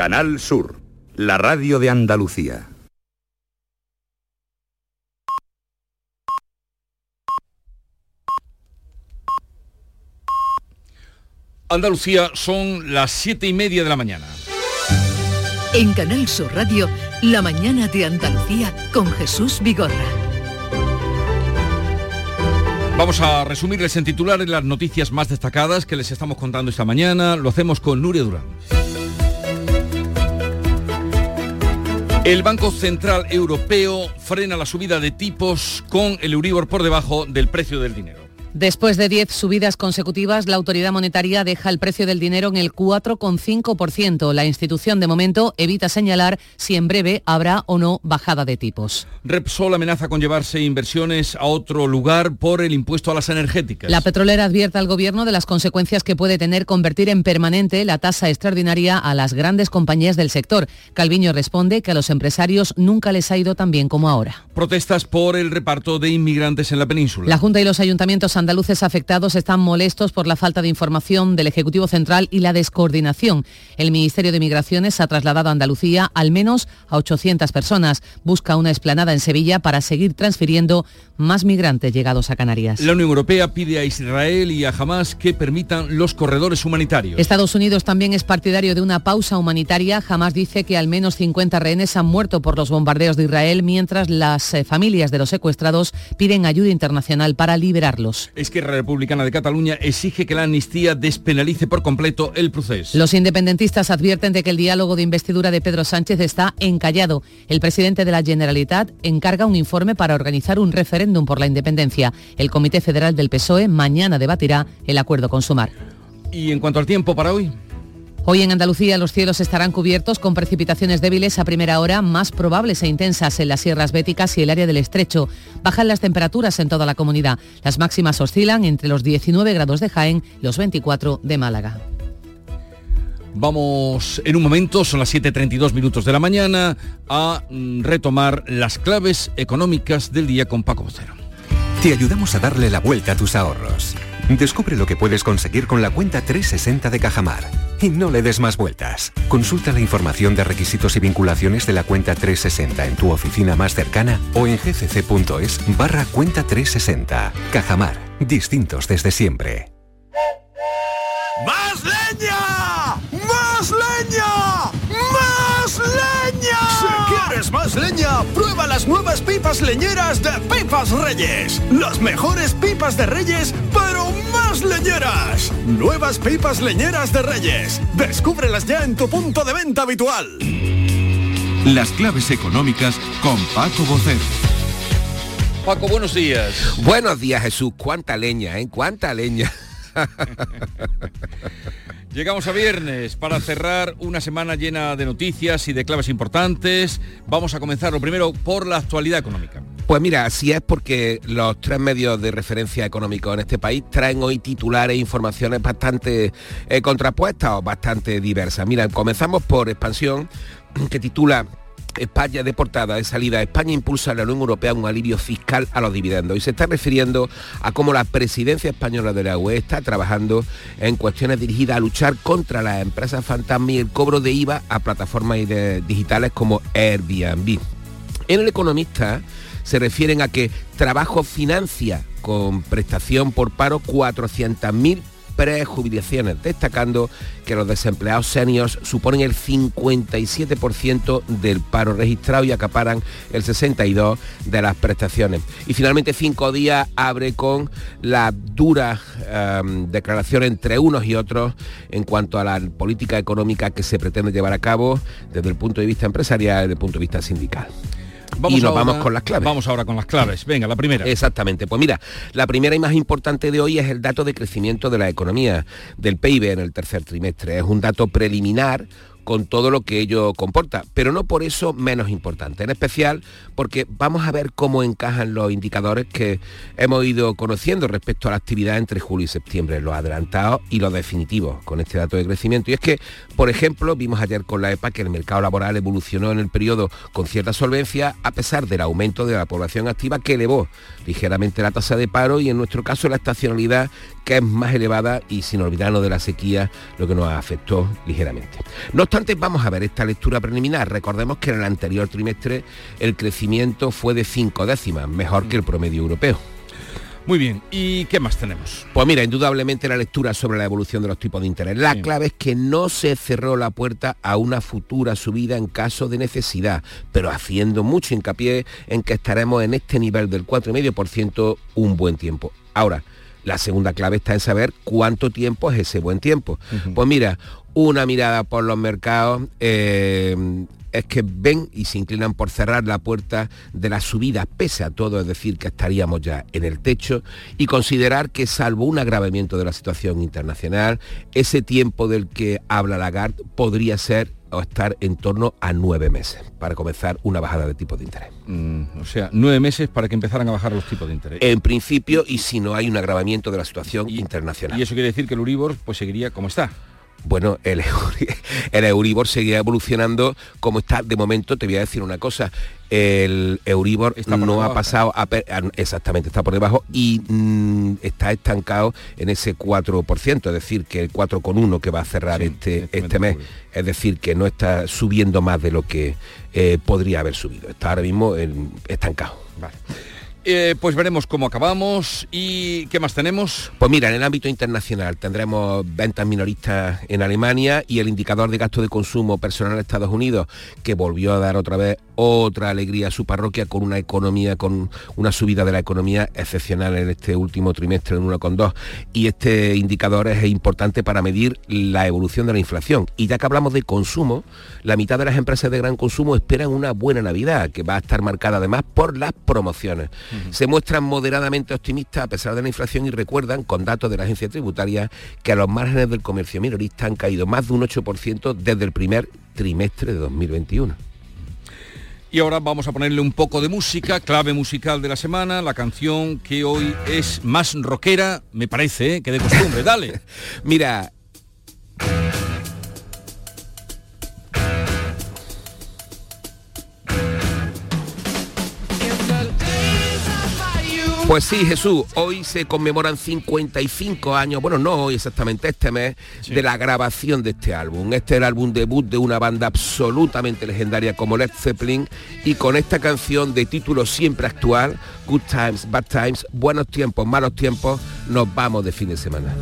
Speaker 41: Canal Sur, la radio de Andalucía.
Speaker 1: Andalucía son las siete y media de la mañana.
Speaker 2: En Canal Sur Radio, La mañana de Andalucía con Jesús Vigorra.
Speaker 1: Vamos a resumirles en titulares las noticias más destacadas que les estamos contando esta mañana. Lo hacemos con Nuria Durán. El Banco Central Europeo frena la subida de tipos con el Euribor por debajo del precio del dinero.
Speaker 24: Después de 10 subidas consecutivas, la autoridad monetaria deja el precio del dinero en el 4,5%. La institución de momento evita señalar si en breve habrá o no bajada de tipos.
Speaker 1: Repsol amenaza con llevarse inversiones a otro lugar por el impuesto a las energéticas.
Speaker 24: La petrolera advierte al gobierno de las consecuencias que puede tener convertir en permanente la tasa extraordinaria a las grandes compañías del sector. Calviño responde que a los empresarios nunca les ha ido tan bien como ahora.
Speaker 1: Protestas por el reparto de inmigrantes en la península.
Speaker 24: La Junta y los ayuntamientos andaluces afectados están molestos por la falta de información del Ejecutivo Central y la descoordinación. El Ministerio de Migraciones ha trasladado a Andalucía al menos a 800 personas. Busca una esplanada en Sevilla para seguir transfiriendo más migrantes llegados a Canarias.
Speaker 1: La Unión Europea pide a Israel y a Hamas que permitan los corredores humanitarios.
Speaker 24: Estados Unidos también es partidario de una pausa humanitaria. Hamas dice que al menos 50 rehenes han muerto por los bombardeos de Israel, mientras las eh, familias de los secuestrados piden ayuda internacional para liberarlos.
Speaker 1: Esquerra Republicana de Cataluña exige que la amnistía despenalice por completo el proceso.
Speaker 24: Los independentistas advierten de que el diálogo de investidura de Pedro Sánchez está encallado. El presidente de la Generalitat encarga un informe para organizar un referéndum por la independencia. El Comité Federal del PSOE mañana debatirá el acuerdo con Sumar.
Speaker 1: Y en cuanto al tiempo para hoy.
Speaker 24: Hoy en Andalucía los cielos estarán cubiertos con precipitaciones débiles a primera hora, más probables e intensas en las sierras béticas y el área del estrecho. Bajan las temperaturas en toda la comunidad. Las máximas oscilan entre los 19 grados de Jaén y los 24 de Málaga.
Speaker 1: Vamos en un momento, son las 7.32 minutos de la mañana, a mm, retomar las claves económicas del día con Paco Vocero.
Speaker 42: Te ayudamos a darle la vuelta a tus ahorros. Descubre lo que puedes conseguir con la cuenta 360 de Cajamar. Y no le des más vueltas. Consulta la información de requisitos y vinculaciones de la cuenta 360 en tu oficina más cercana o en gcc.es barra cuenta 360. Cajamar. Distintos desde siempre.
Speaker 43: ¡Más leña! ¡Más leña! ¡Más leña! Si leña, prueba las nuevas pipas leñeras de Pipas Reyes. Las mejores pipas de Reyes, pero más leñeras. Nuevas pipas leñeras de Reyes. Descúbrelas ya en tu punto de venta habitual.
Speaker 44: Las claves económicas con Paco Bocero.
Speaker 1: Paco, buenos días.
Speaker 45: Buenos días, Jesús. Cuánta leña, ¿eh? Cuánta leña.
Speaker 1: Llegamos a viernes para cerrar una semana llena de noticias y de claves importantes. Vamos a comenzar lo primero por la actualidad económica.
Speaker 45: Pues mira, así es porque los tres medios de referencia económicos en este país traen hoy titulares e informaciones bastante eh, contrapuestas o bastante diversas. Mira, comenzamos por Expansión, que titula España de portada de salida, España impulsa a la Unión Europea un alivio fiscal a los dividendos y se está refiriendo a cómo la presidencia española de la UE está trabajando en cuestiones dirigidas a luchar contra las empresas fantasma y el cobro de IVA a plataformas digitales como Airbnb. En el economista se refieren a que trabajo financia con prestación por paro 400.000 prejubilaciones, destacando que los desempleados seniors suponen el 57% del paro registrado y acaparan el 62% de las prestaciones. Y finalmente cinco días abre con la dura em, declaración entre unos y otros en cuanto a la política económica que se pretende llevar a cabo desde el punto de vista empresarial y desde el punto de vista sindical.
Speaker 1: Vamos
Speaker 45: y nos
Speaker 1: ahora-
Speaker 45: vamos con las claves.
Speaker 1: Vamos ahora con las claves. Venga, la primera.
Speaker 45: Exactamente. Pues mira, la primera y más importante de hoy es el dato de crecimiento de la economía, del PIB en el tercer trimestre. Es un dato preliminar con todo lo que ello comporta, pero no por eso menos importante, en especial porque vamos a ver cómo encajan los indicadores que hemos ido conociendo respecto a la actividad entre julio y septiembre, los adelantados y los definitivos con este dato de crecimiento. Y es que, por ejemplo, vimos ayer con la EPA que el mercado laboral evolucionó en el periodo con cierta solvencia a pesar del aumento de la población activa que elevó ligeramente la tasa de paro y en nuestro caso la estacionalidad que es más elevada y sin olvidarnos de la sequía, lo que nos afectó ligeramente. No obstante, vamos a ver esta lectura preliminar. Recordemos que en el anterior trimestre el crecimiento fue de cinco décimas, mejor que el promedio europeo.
Speaker 1: Muy bien, ¿y qué más tenemos?
Speaker 45: Pues mira, indudablemente la lectura sobre la evolución de los tipos de interés. La clave es que no se cerró la puerta a una futura subida en caso de necesidad, pero haciendo mucho hincapié en que estaremos en este nivel del 4,5% un buen tiempo. Ahora, la segunda clave está en saber cuánto tiempo es ese buen tiempo. Pues mira, una mirada por los mercados eh, es que ven y se inclinan por cerrar la puerta de la subida, pese a todo, es decir, que estaríamos ya en el techo, y considerar que salvo un agravamiento de la situación internacional, ese tiempo del que habla Lagarde podría ser o estar en torno a nueve meses para comenzar una bajada de tipo de interés.
Speaker 1: Mm, o sea, nueve meses para que empezaran a bajar los tipos de interés.
Speaker 45: En principio, y si no hay un agravamiento de la situación internacional.
Speaker 1: Y eso quiere decir que el Uribor pues seguiría como está.
Speaker 45: Bueno, el, Euri- el Euribor seguirá evolucionando como está de momento. Te voy a decir una cosa. El Euribor no
Speaker 1: debajo,
Speaker 45: ha pasado, a exactamente, está por debajo y mm, está estancado en ese 4%, es decir, que el 4,1 que va a cerrar este, este mes, es decir, que no está subiendo más de lo que eh, podría haber subido. Está ahora mismo en- estancado.
Speaker 1: Eh, pues veremos cómo acabamos y qué más tenemos.
Speaker 45: Pues mira, en el ámbito internacional tendremos ventas minoristas en Alemania y el indicador de gasto de consumo personal en Estados Unidos, que volvió a dar otra vez otra alegría a su parroquia con una economía, con una subida de la economía excepcional en este último trimestre en 1,2. Y este indicador es importante para medir la evolución de la inflación. Y ya que hablamos de consumo, la mitad de las empresas de gran consumo esperan una buena Navidad, que va a estar marcada además por las promociones. Se muestran moderadamente optimistas a pesar de la inflación y recuerdan, con datos de la agencia tributaria, que a los márgenes del comercio minorista han caído más de un 8% desde el primer trimestre de 2021.
Speaker 1: Y ahora vamos a ponerle un poco de música, clave musical de la semana, la canción que hoy es más rockera, me parece, ¿eh? que de costumbre. Dale.
Speaker 45: Mira, Pues sí, Jesús, hoy se conmemoran 55 años, bueno, no hoy exactamente, este mes, de la grabación de este álbum. Este es el álbum debut de una banda absolutamente legendaria como Led Zeppelin y con esta canción de título siempre actual, Good Times, Bad Times, buenos tiempos, malos tiempos, nos vamos de fin de semana.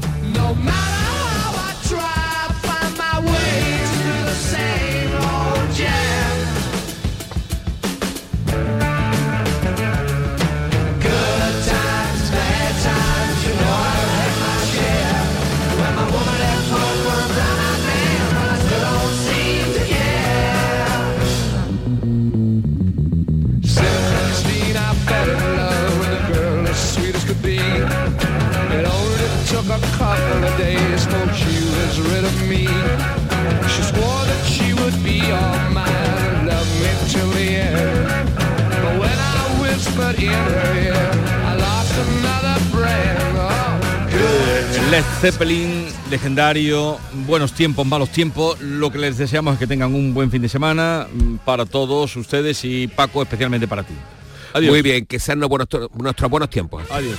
Speaker 1: Zeppelin, legendario, buenos tiempos, malos tiempos. Lo que les deseamos es que tengan un buen fin de semana mm, para todos ustedes y Paco, especialmente para ti. Adiós.
Speaker 45: Muy bien, que sean nuestros buenos tiempos.
Speaker 1: Adiós.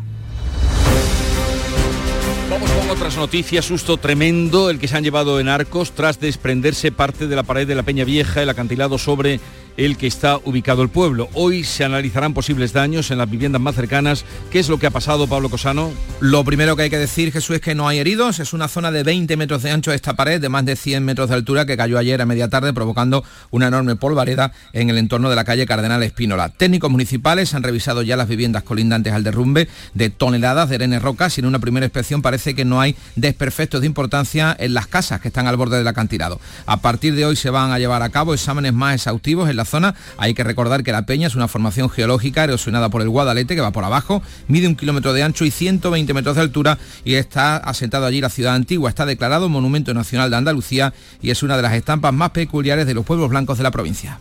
Speaker 1: Otras noticias, susto tremendo el que se han llevado en Arcos tras desprenderse parte de la pared de la Peña Vieja, el acantilado sobre el que está ubicado el pueblo. Hoy se analizarán posibles daños en las viviendas más cercanas. ¿Qué es lo que ha pasado, Pablo Cosano?
Speaker 10: Lo primero que hay que decir, Jesús, es que no hay heridos. Es una zona de 20 metros de ancho esta pared, de más de 100 metros de altura, que cayó ayer a media tarde, provocando una enorme polvareda en el entorno de la calle Cardenal Espínola. Técnicos municipales han revisado ya las viviendas colindantes al derrumbe de toneladas de arenas rocas y en una primera inspección parece que no hay desperfectos de importancia en las casas que están al borde del acantilado. A partir de hoy se van a llevar a cabo exámenes más exhaustivos en la zona. Hay que recordar que la Peña es una formación geológica erosionada por el Guadalete que va por abajo, mide un kilómetro de ancho y 120 metros de altura y está asentado allí la ciudad antigua. Está declarado Monumento Nacional de Andalucía y es una de las estampas más peculiares de los pueblos blancos de la provincia.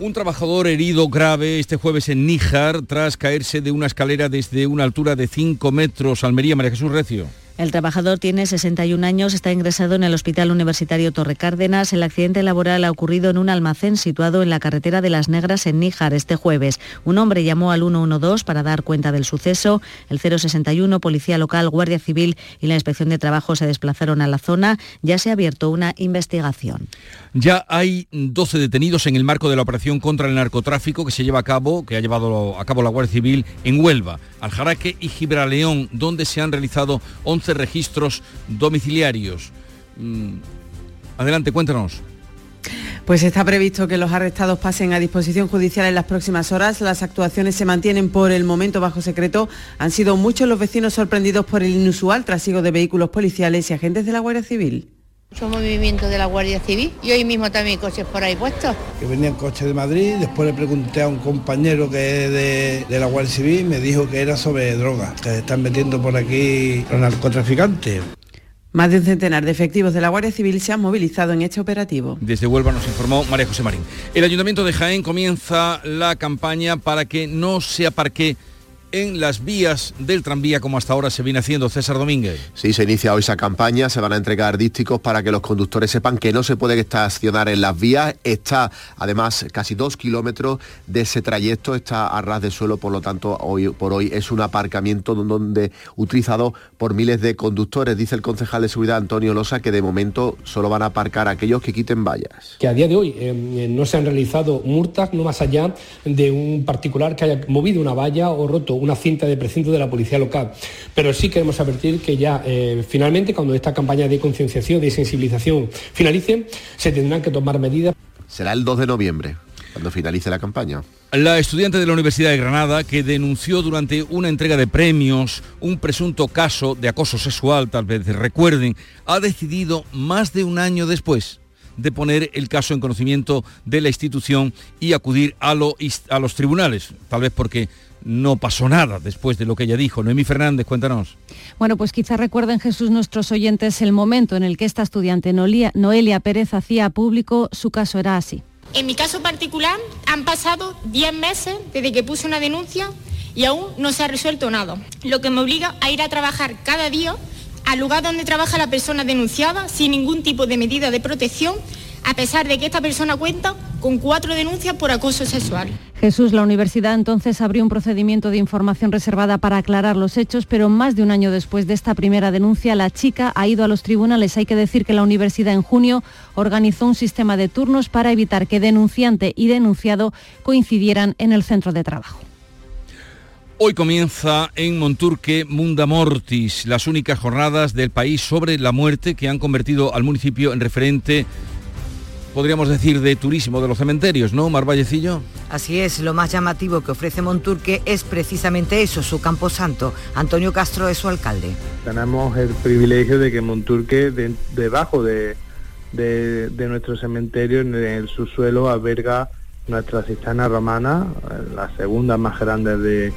Speaker 1: Un trabajador herido grave este jueves en Níjar tras caerse de una escalera desde una altura de 5 metros. Almería, María Jesús Recio.
Speaker 46: El trabajador tiene 61 años, está ingresado en el Hospital Universitario Torre Cárdenas. El accidente laboral ha ocurrido en un almacén situado en la carretera de Las Negras en Níjar este jueves. Un hombre llamó al 112 para dar cuenta del suceso. El 061, Policía Local, Guardia Civil y la Inspección de Trabajo se desplazaron a la zona. Ya se ha abierto una investigación.
Speaker 1: Ya hay 12 detenidos en el marco de la operación contra el narcotráfico que se lleva a cabo, que ha llevado a cabo la Guardia Civil en Huelva, Aljaraque y Gibraleón, donde se han realizado 11 registros domiciliarios. Mm, Adelante, cuéntanos.
Speaker 11: Pues está previsto que los arrestados pasen a disposición judicial en las próximas horas. Las actuaciones se mantienen por el momento bajo secreto. Han sido muchos los vecinos sorprendidos por el inusual trasiego de vehículos policiales y agentes de la Guardia Civil.
Speaker 47: Mucho movimiento de la Guardia Civil y hoy mismo también coches por ahí puestos.
Speaker 48: Que venían coches de Madrid, después le pregunté a un compañero que es de, de la Guardia Civil y me dijo que era sobre drogas, que se están metiendo por aquí los narcotraficantes.
Speaker 11: Más de un centenar de efectivos de la Guardia Civil se han movilizado en este operativo.
Speaker 1: Desde Huelva nos informó María José Marín. El Ayuntamiento de Jaén comienza la campaña para que no se aparque en las vías del tranvía como hasta ahora se viene haciendo. César Domínguez.
Speaker 14: Sí, se inicia hoy esa campaña, se van a entregar dísticos para que los conductores sepan que no se puede estacionar en las vías. Está además casi dos kilómetros de ese trayecto, está a ras de suelo, por lo tanto hoy por hoy es un aparcamiento donde utilizado por miles de conductores. Dice el concejal de seguridad Antonio Losa que de momento solo van a aparcar aquellos que quiten vallas.
Speaker 49: Que a día de hoy eh, no se han realizado multas no más allá de un particular que haya movido una valla o roto una cinta de precinto de la policía local. Pero sí queremos advertir que ya eh, finalmente cuando esta campaña de concienciación, de sensibilización finalice, se tendrán que tomar medidas.
Speaker 14: Será el 2 de noviembre, cuando finalice la campaña.
Speaker 1: La estudiante de la Universidad de Granada que denunció durante una entrega de premios un presunto caso de acoso sexual, tal vez recuerden, ha decidido más de un año después de poner el caso en conocimiento de la institución y acudir a, lo, a los tribunales, tal vez porque no pasó nada después de lo que ella dijo. Noemí Fernández, cuéntanos.
Speaker 15: Bueno, pues quizá recuerden, Jesús, nuestros oyentes, el momento en el que esta estudiante Noelia, Noelia Pérez hacía público su caso era así.
Speaker 50: En mi caso particular han pasado 10 meses desde que puse una denuncia y aún no se ha resuelto nada, lo que me obliga a ir a trabajar cada día al lugar donde trabaja la persona denunciada sin ningún tipo de medida de protección, a pesar de que esta persona cuenta con cuatro denuncias por acoso sexual.
Speaker 15: Jesús, la universidad entonces abrió un procedimiento de información reservada para aclarar los hechos, pero más de un año después de esta primera denuncia, la chica ha ido a los tribunales. Hay que decir que la universidad en junio organizó un sistema de turnos para evitar que denunciante y denunciado coincidieran en el centro de trabajo.
Speaker 1: Hoy comienza en Monturque Munda Mortis, las únicas jornadas del país sobre la muerte que han convertido al municipio en referente podríamos decir, de turismo de los cementerios, ¿no, Mar Vallecillo?
Speaker 51: Así es, lo más llamativo que ofrece Monturque es precisamente eso, su camposanto. Antonio Castro es su alcalde.
Speaker 52: Tenemos el privilegio de que Monturque, de, debajo de, de, de, nuestro cementerio, en el subsuelo, alberga nuestra cisterna romana, la segunda más grande de,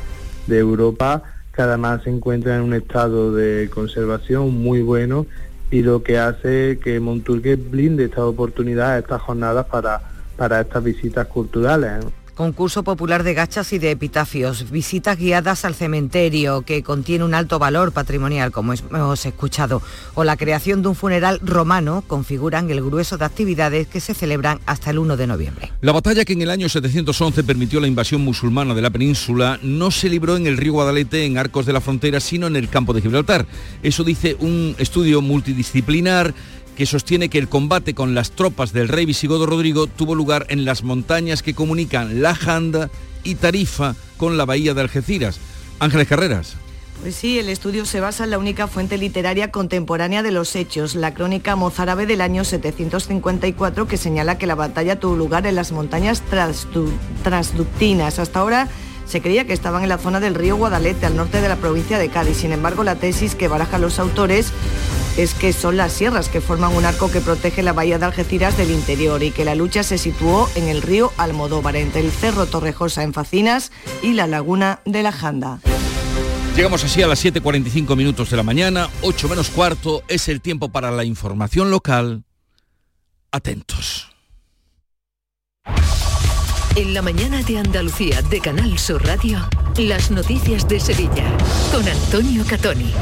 Speaker 52: de Europa, que además se encuentra en un estado de conservación muy bueno y lo que hace que Monturque blinde esta oportunidad, estas jornadas para, para estas visitas culturales.
Speaker 51: Concurso popular de gachas y de epitafios, visitas guiadas al cementerio que contiene un alto valor patrimonial, como hemos escuchado, o la creación de un funeral romano configuran el grueso de actividades que se celebran hasta el 1 de noviembre.
Speaker 1: La batalla que en el año 711 permitió la invasión musulmana de la península no se libró en el río Guadalete, en Arcos de la Frontera, sino en el campo de Gibraltar. Eso dice un estudio multidisciplinar que sostiene que el combate con las tropas del rey visigodo Rodrigo tuvo lugar en las montañas que comunican La Janda y Tarifa con la bahía de Algeciras. Ángeles Carreras.
Speaker 17: Pues sí, el estudio se basa en la única fuente literaria contemporánea de los hechos, la crónica mozárabe del año 754, que señala que la batalla tuvo lugar en las montañas transductinas. Hasta ahora se creía que estaban en la zona del río Guadalete, al norte de la provincia de Cádiz. Sin embargo, la tesis que barajan los autores es que son las sierras que forman un arco que protege la bahía de Algeciras del interior y que la lucha se situó en el río Almodóvar, entre el Cerro Torrejosa en Facinas y la laguna de la Janda.
Speaker 1: Llegamos así a las 7.45 minutos de la mañana, 8 menos cuarto, es el tiempo para la información local. Atentos.
Speaker 2: En la mañana de Andalucía de Canal Sur Radio, las noticias de Sevilla con Antonio Catoni.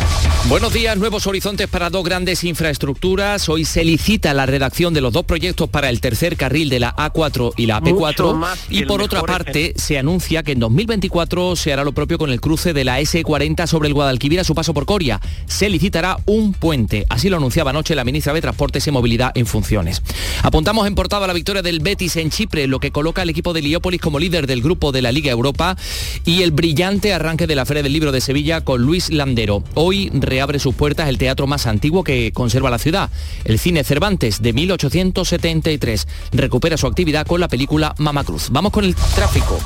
Speaker 12: Buenos días, nuevos horizontes para dos grandes infraestructuras. Hoy se licita la redacción de los dos proyectos para el tercer carril de la A4 y la AP4 y por otra parte se anuncia que en 2024 se hará lo propio con el cruce de la S40 sobre el Guadalquivir a su paso por Coria. Se licitará un puente, así lo anunciaba anoche la ministra de Transportes y Movilidad en funciones. Apuntamos en portada la victoria del Betis en Chipre, lo que coloca al equipo de Heliópolis como líder del grupo de la Liga Europa y el brillante arranque de la Feria del Libro de Sevilla con Luis Landero. Hoy reabre sus puertas el teatro más antiguo que conserva la ciudad, el Cine Cervantes de 1873. Recupera su actividad con la película Mama Cruz. Vamos con el tráfico.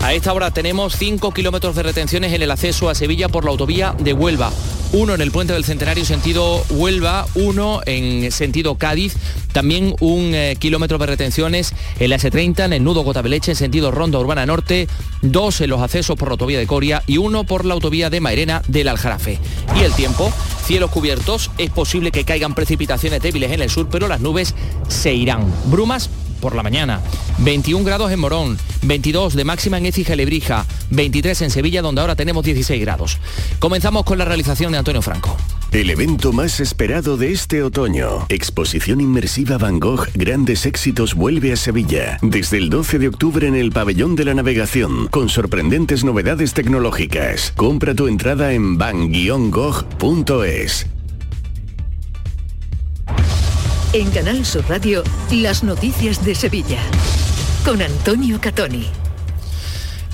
Speaker 12: A esta hora tenemos 5 kilómetros de retenciones en el acceso a Sevilla por la autovía de Huelva. Uno en el puente del Centenario sentido Huelva, uno en sentido Cádiz, también un eh, kilómetro de retenciones en la S30 en el nudo Gotabeleche en sentido Ronda Urbana Norte, dos en los accesos por la autovía de Coria y uno por la autovía de Mairena del Aljarafe. Y el tiempo, cielos cubiertos, es posible que caigan precipitaciones débiles en el sur, pero las nubes se irán. Brumas por la mañana. 21 grados en Morón, 22 de máxima en Écija Lebrija, 23 en Sevilla donde ahora tenemos 16 grados. Comenzamos con la realización de Antonio Franco.
Speaker 53: El evento más esperado de este otoño, Exposición Inmersiva Van Gogh Grandes Éxitos vuelve a Sevilla, desde el 12 de octubre en el Pabellón de la Navegación, con sorprendentes novedades tecnológicas. Compra tu entrada en van-gogh.es.
Speaker 2: En Canal Sur Radio, las noticias de Sevilla. Con Antonio Catoni.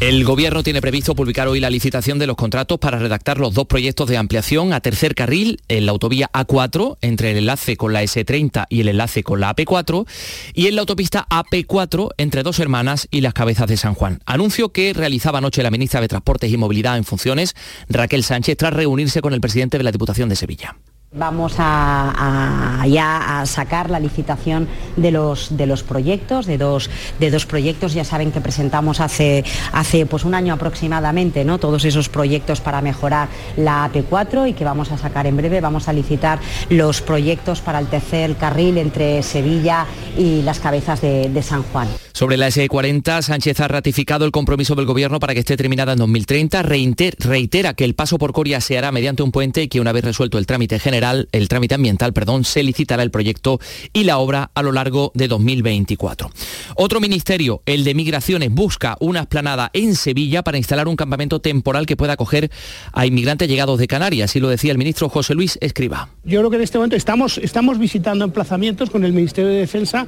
Speaker 12: El Gobierno tiene previsto publicar hoy la licitación de los contratos para redactar los dos proyectos de ampliación a tercer carril en la autovía A4, entre el enlace con la S30 y el enlace con la AP4, y en la autopista AP4 entre Dos Hermanas y las Cabezas de San Juan. Anuncio que realizaba anoche la ministra de Transportes y Movilidad en funciones, Raquel Sánchez, tras reunirse con el presidente de la Diputación de Sevilla.
Speaker 54: Vamos a, ya a sacar la licitación de los, de los proyectos, de dos, de dos proyectos, ya saben que presentamos hace, hace pues un año aproximadamente ¿no? todos esos proyectos para mejorar la AP4 y que vamos a sacar en breve, vamos a licitar los proyectos para el tercer carril entre Sevilla y las cabezas de, San Juan.
Speaker 12: Sobre la S40, Sánchez ha ratificado el compromiso del Gobierno para que esté terminada en 2030, reiter, reitera que el paso por Coria se hará mediante un puente y que una vez resuelto el trámite general, el trámite ambiental, perdón, se licitará el proyecto y la obra a lo largo de 2024. Otro ministerio, el de Migraciones, busca una esplanada en Sevilla para instalar un campamento temporal que pueda acoger a inmigrantes llegados de Canarias, y lo decía el ministro José Luis Escriba.
Speaker 55: Yo creo que en este momento estamos visitando emplazamientos con el Ministerio de Defensa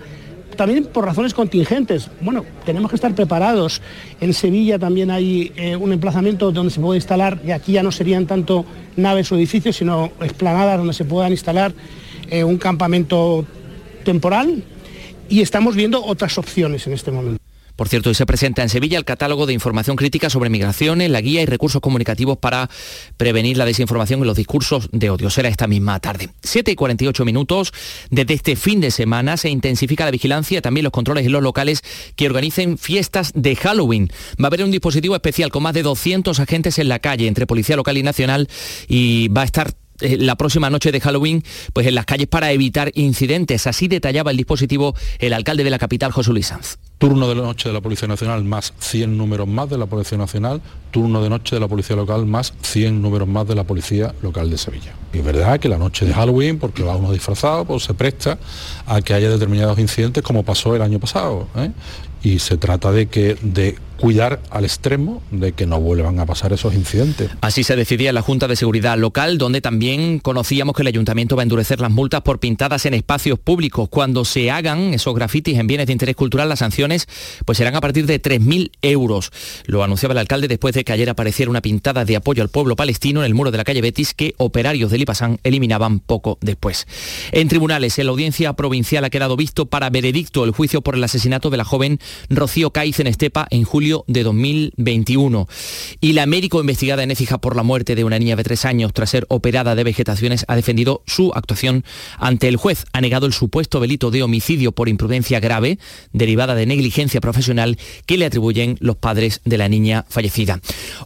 Speaker 55: también por razones contingentes. Bueno, tenemos que estar preparados. En Sevilla también hay eh, un emplazamiento donde se puede instalar, y aquí ya no serían tanto naves o edificios, sino esplanadas donde se puedan instalar eh, un campamento temporal. Y estamos viendo otras opciones en este momento.
Speaker 12: Por cierto, hoy se presenta en Sevilla el catálogo de información crítica sobre migraciones, la guía y recursos comunicativos para prevenir la desinformación y los discursos de odio. Será esta misma tarde. 7 y 48 minutos. Desde este fin de semana se intensifica la vigilancia también los controles en los locales que organicen fiestas de Halloween. Va a haber un dispositivo especial con más de 200 agentes en la calle entre policía local y nacional y va a estar eh, la próxima noche de Halloween pues en las calles para evitar incidentes. Así detallaba el dispositivo el alcalde de la capital, José Luis Sanz.
Speaker 56: Turno de la noche de la Policía Nacional más 100 números más de la Policía Nacional, turno de noche de la Policía Local más 100 números más de la Policía Local de Sevilla. Y es verdad que la noche de Halloween, porque va uno disfrazado, pues se presta a que haya determinados incidentes como pasó el año pasado. ¿eh? Y se trata de que de cuidar al extremo de que no vuelvan a pasar esos incidentes.
Speaker 12: Así se decidía en la Junta de Seguridad Local, donde también conocíamos que el ayuntamiento va a endurecer las multas por pintadas en espacios públicos. Cuando se hagan esos grafitis en bienes de interés cultural, las sanciones pues serán a partir de 3.000 euros. Lo anunciaba el alcalde después de que ayer apareciera una pintada de apoyo al pueblo palestino en el muro de la calle Betis que operarios del IPASAN eliminaban poco después. En tribunales, en la audiencia provincial ha quedado visto para veredicto el juicio por el asesinato de la joven Rocío Caiz en Estepa en julio de 2021. Y la médico investigada en Écija por la muerte de una niña de tres años tras ser operada de vegetaciones ha defendido su actuación ante el juez. Ha negado el supuesto delito de homicidio por imprudencia grave derivada de negligencia profesional que le atribuyen los padres de la niña fallecida.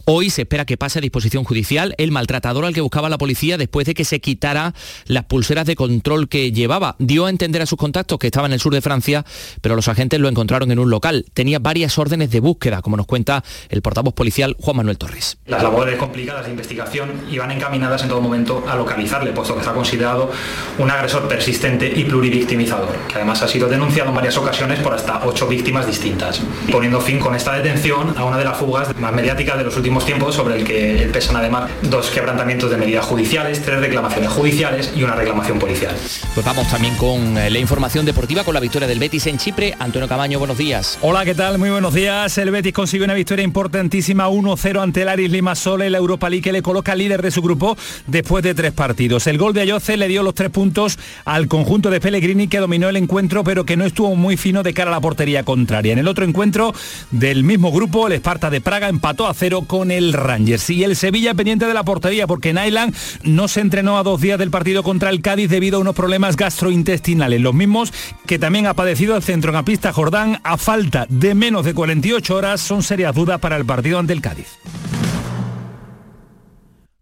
Speaker 12: Hoy se espera que pase a disposición judicial el maltratador al que buscaba la policía después de que se quitara las pulseras de control que llevaba. Dio a entender a sus contactos que estaba en el sur de Francia, pero los agentes lo encontraron en un local. Tenía varias órdenes de búsqueda como nos cuenta el portavoz policial Juan Manuel Torres.
Speaker 57: Las labores complicadas de investigación iban encaminadas en todo momento a localizarle, puesto que está considerado un agresor persistente y pluririctimizador, que además ha sido denunciado en varias ocasiones por hasta ocho víctimas distintas, poniendo fin con esta detención a una de las fugas más mediáticas de los últimos tiempos, sobre el que pesan además dos quebrantamientos de medidas judiciales, tres reclamaciones judiciales y una reclamación policial.
Speaker 12: Pues vamos también con eh, la información deportiva, con la victoria del Betis en Chipre. Antonio Camaño, buenos días.
Speaker 58: Hola, ¿qué tal? Muy buenos días. El Betis Betis consigue una victoria importantísima 1-0 ante el Aris Limassol en la Europa League que le coloca líder de su grupo después de tres partidos. El gol de Ayoce le dio los tres puntos al conjunto de Pellegrini que dominó el encuentro pero que no estuvo muy fino de cara a la portería contraria. En el otro encuentro del mismo grupo, el Esparta de Praga empató a cero con el Rangers y el Sevilla pendiente de la portería porque Nyland no se entrenó a dos días del partido contra el Cádiz debido a unos problemas gastrointestinales, los mismos que también ha padecido el centrocampista Jordán a falta de menos de 48 horas son serias dudas para el partido ante el Cádiz.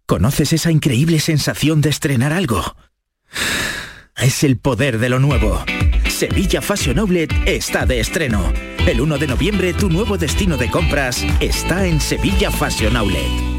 Speaker 59: ¿Conoces esa increíble sensación de estrenar algo? Es el poder de lo nuevo. Sevilla Fashion Outlet está de estreno. El 1 de noviembre tu nuevo destino de compras está en Sevilla Fashion Outlet.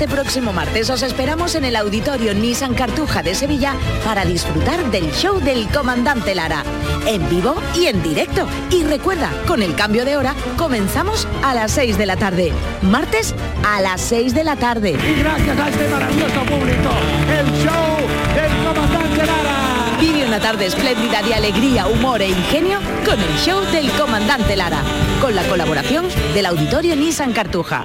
Speaker 60: Este próximo martes os esperamos en el Auditorio Nissan Cartuja de Sevilla para disfrutar del show del Comandante Lara, en vivo y en directo. Y recuerda, con el cambio de hora, comenzamos a las 6 de la tarde. Martes a las 6 de la tarde.
Speaker 61: Y gracias a este maravilloso público, el show del Comandante Lara.
Speaker 60: Vive una tarde espléndida de alegría, humor e ingenio con el show del Comandante Lara, con la colaboración del Auditorio Nissan Cartuja.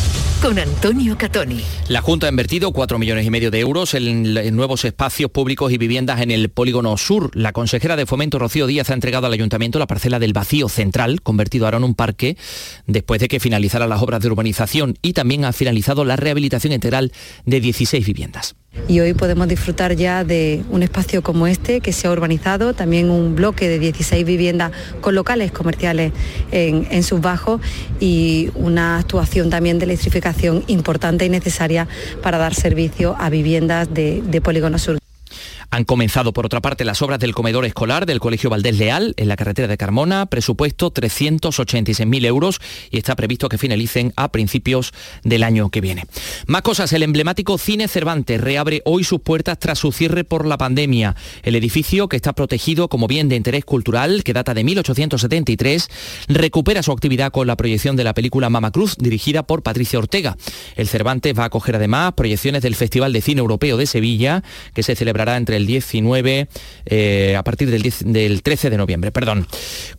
Speaker 2: con Antonio Catoni.
Speaker 12: La Junta ha invertido 4 millones y medio de euros en, en, nuevos espacios públicos y viviendas en el Polígono Sur. La consejera de Fomento, Rocío Díaz, ha entregado al Ayuntamiento la parcela del Vacío Central, convertido ahora en un parque, después de que finalizaran las obras de urbanización y también ha finalizado la rehabilitación integral de 16 viviendas
Speaker 62: y hoy podemos disfrutar ya de un espacio como este que se ha urbanizado, también un bloque de 16 viviendas con locales comerciales en, sus bajos y una actuación también de electrificación importante y necesaria para dar servicio a viviendas de Polígono Sur.
Speaker 12: Han comenzado, por otra parte, las obras del comedor escolar del Colegio Valdés Leal en la carretera de Carmona, presupuesto 386.000 euros y está previsto que finalicen a principios del año que viene. Más cosas, el emblemático Cine Cervantes reabre hoy sus puertas tras su cierre por la pandemia. El edificio, que está protegido como bien de interés cultural, que data de 1873, recupera su actividad con la proyección de la película Mama Cruz, dirigida por Patricia Ortega. El Cervantes va a acoger además proyecciones del Festival de Cine Europeo de Sevilla, que se celebrará entre el 19, eh, a partir del, 10, del 13 de noviembre, perdón.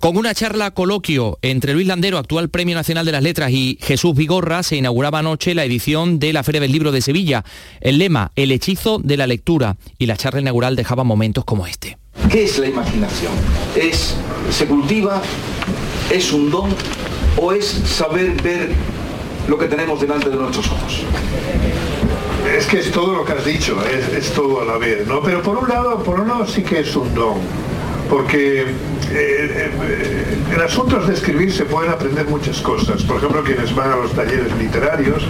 Speaker 12: Con una charla coloquio entre Luis Landero, actual Premio Nacional de las Letras, y Jesús Vigorra, se inauguraba anoche la edición de la Feria del Libro de Sevilla. El lema, el hechizo de la lectura, y la charla inaugural dejaba momentos como este.
Speaker 63: ¿Qué es la imaginación? ¿Es, se cultiva? ¿Es un don? ¿O es saber ver lo que tenemos delante de nuestros ojos?
Speaker 64: Es que es todo lo que has dicho, es, todo a la vez, ¿no? Pero por un lado, por un lado sí que es un don, porque eh, eh, en asuntos de escribir se pueden aprender muchas cosas. Por ejemplo, quienes van a los talleres literarios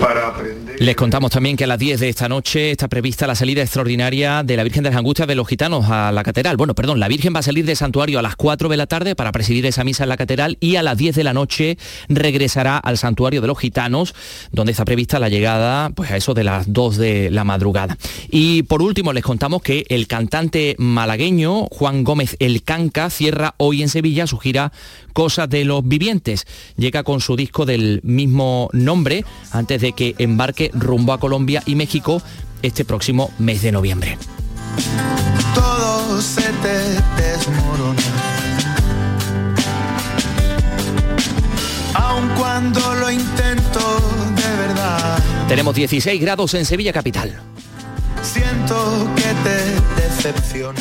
Speaker 64: para aprender
Speaker 12: les contamos también que a las 10 de esta noche está prevista la salida extraordinaria de la Virgen de las Angustias de los Gitanos a la catedral. Bueno, perdón, la Virgen va a salir del santuario a las 4 de la tarde para presidir esa misa en la catedral y a las 10 de la noche regresará al santuario de los Gitanos, donde está prevista la llegada pues a eso de las 2 de la madrugada. Y por último les contamos que el cantante malagueño Juan Gómez El Canca cierra hoy en Sevilla su gira Cosas de los Vivientes. Llega con su disco del mismo nombre antes de que embarque rumbo a Colombia y México este próximo mes de noviembre.
Speaker 65: Todo se te desmorona. Aun cuando lo intento de verdad.
Speaker 12: Tenemos 16 grados en Sevilla capital.
Speaker 65: Siento que te decepciona.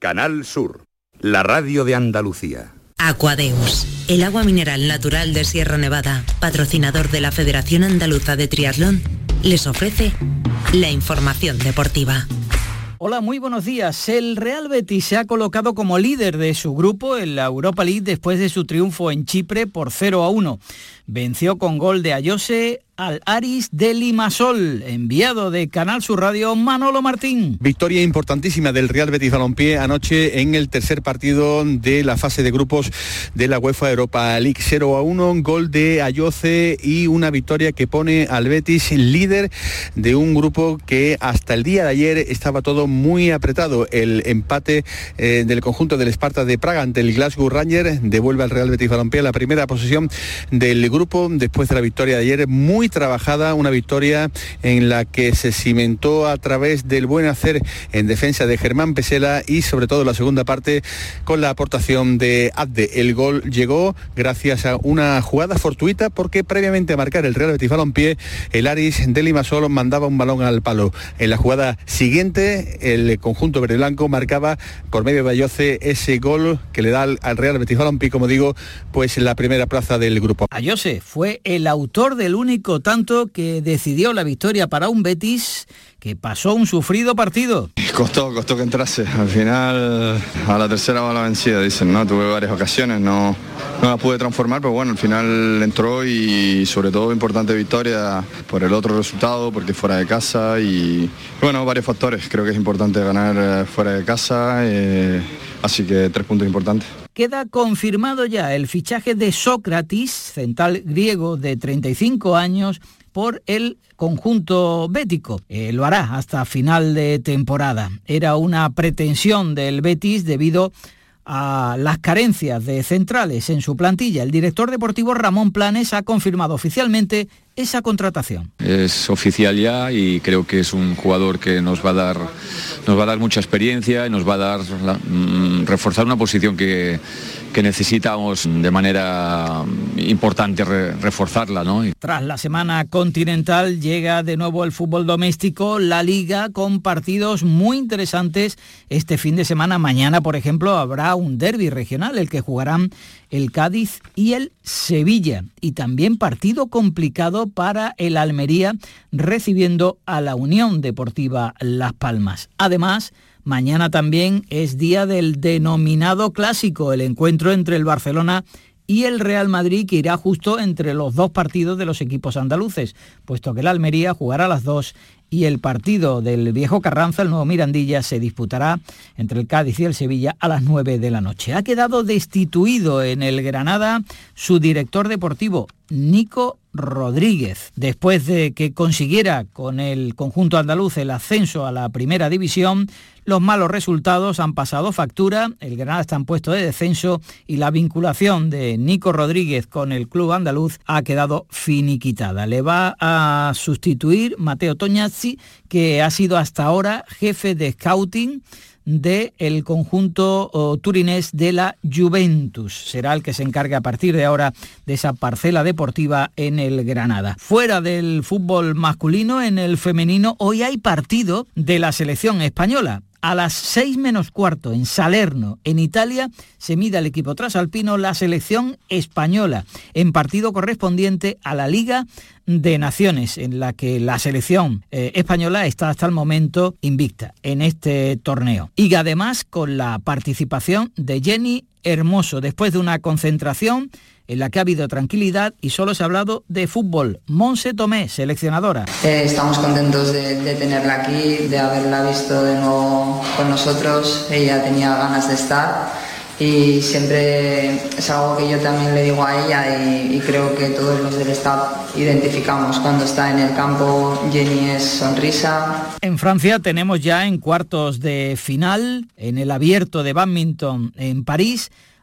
Speaker 66: Canal Sur, la radio de Andalucía.
Speaker 67: Aquadeus, el agua mineral natural de Sierra Nevada, patrocinador de la Federación Andaluza de Triatlón, les ofrece la información deportiva.
Speaker 68: Hola, muy buenos días. El Real Betis se ha colocado como líder de su grupo en la Europa League después de su triunfo en Chipre por 0 a 1. Venció con gol de Ayose al Aris de Limasol, enviado de Canal Sur Radio Manolo Martín.
Speaker 69: Victoria importantísima del Real Betis Balompié anoche en el tercer partido de la fase de grupos de la UEFA Europa League 0 a 1, gol de Ayoce y una victoria que pone al Betis líder de un grupo que hasta el día de ayer estaba todo muy apretado. El empate eh, del conjunto del Esparta de Praga ante el Glasgow Ranger devuelve al Real Betis Balompié la primera posesión del grupo después de la victoria de ayer muy trabajada, una victoria en la que se cimentó a través del buen hacer en defensa de Germán Pesela y sobre todo la segunda parte con la aportación de Abde. El gol llegó gracias a una jugada fortuita porque previamente a marcar el Real Betis Balompié, el Aris de Limasol mandaba un balón al palo. En la jugada siguiente, el conjunto verde blanco marcaba por medio de Ayoce ese gol que le da al Real Betis Balompié, como digo, pues en la primera plaza del grupo.
Speaker 68: Fue el autor del único tanto que decidió la victoria para un Betis que pasó un sufrido partido.
Speaker 70: Costó, costó que entrase. Al final, a la tercera va la vencida, dicen, ¿no? Tuve varias ocasiones, no, no la pude transformar, pero bueno, al final entró y sobre todo importante victoria por el otro resultado, porque fuera de casa y bueno, varios factores. Creo que es importante ganar eh, fuera de casa, eh, así que tres puntos importantes
Speaker 68: queda confirmado ya el fichaje de Sócrates, central griego de 35 años, por el conjunto bético. Eh, lo hará hasta final de temporada. Era una pretensión del Betis debido a las carencias de centrales en su plantilla. El director deportivo Ramón Planes ha confirmado oficialmente esa contratación.
Speaker 71: Es oficial ya y creo que es un jugador que nos va a dar, nos va a dar mucha experiencia y nos va a dar mm, reforzar una posición que, que necesitamos de manera importante reforzarla.
Speaker 68: Tras la semana continental llega de nuevo el fútbol doméstico, la liga con partidos muy interesantes este fin de semana. Mañana, por ejemplo, habrá un derby regional, el que jugarán el Cádiz y el Sevilla. Y también partido complicado para el Almería recibiendo a la Unión Deportiva Las Palmas. Además, mañana también es día del denominado clásico, el encuentro entre el Barcelona y el Real Madrid que irá justo entre los dos partidos de los equipos andaluces, puesto que el Almería jugará a las dos y el partido del viejo Carranza, el nuevo Mirandilla, se disputará entre el Cádiz y el Sevilla a las 9 de la noche. Ha quedado destituido en el Granada su director deportivo, Nico Rodríguez, después de que consiguiera con el conjunto andaluz el ascenso a la primera división, los malos resultados han pasado factura, el Granada está en puesto de descenso y la vinculación de Nico Rodríguez con el club andaluz ha quedado finiquitada. Le va a sustituir Mateo Toñazzi, que ha sido hasta ahora jefe de scouting del el conjunto turinés de la Juventus. Será el que se encargue a partir de ahora de esa parcela deportiva en el Granada. Fuera del fútbol masculino, en el femenino, hoy hay partido de la selección española. A las 6 menos cuarto en Salerno, en Italia, se mide el equipo trasalpino la selección española en partido correspondiente a la Liga de Naciones, en la que la selección eh, española está hasta el momento invicta en este torneo. Y además con la participación de Jenny Hermoso, después de una concentración en la que ha habido tranquilidad y solo se ha hablado de fútbol. Monse Tomé, seleccionadora.
Speaker 23: Eh, estamos contentos de, tenerla aquí, de haberla visto de nuevo con nosotros. Ella tenía ganas de estar y siempre es algo que yo también le digo a ella y, creo que todos los del staff identificamos cuando está en el campo. Jenny es sonrisa.
Speaker 68: En Francia tenemos ya en cuartos de final, en el abierto de badminton en París,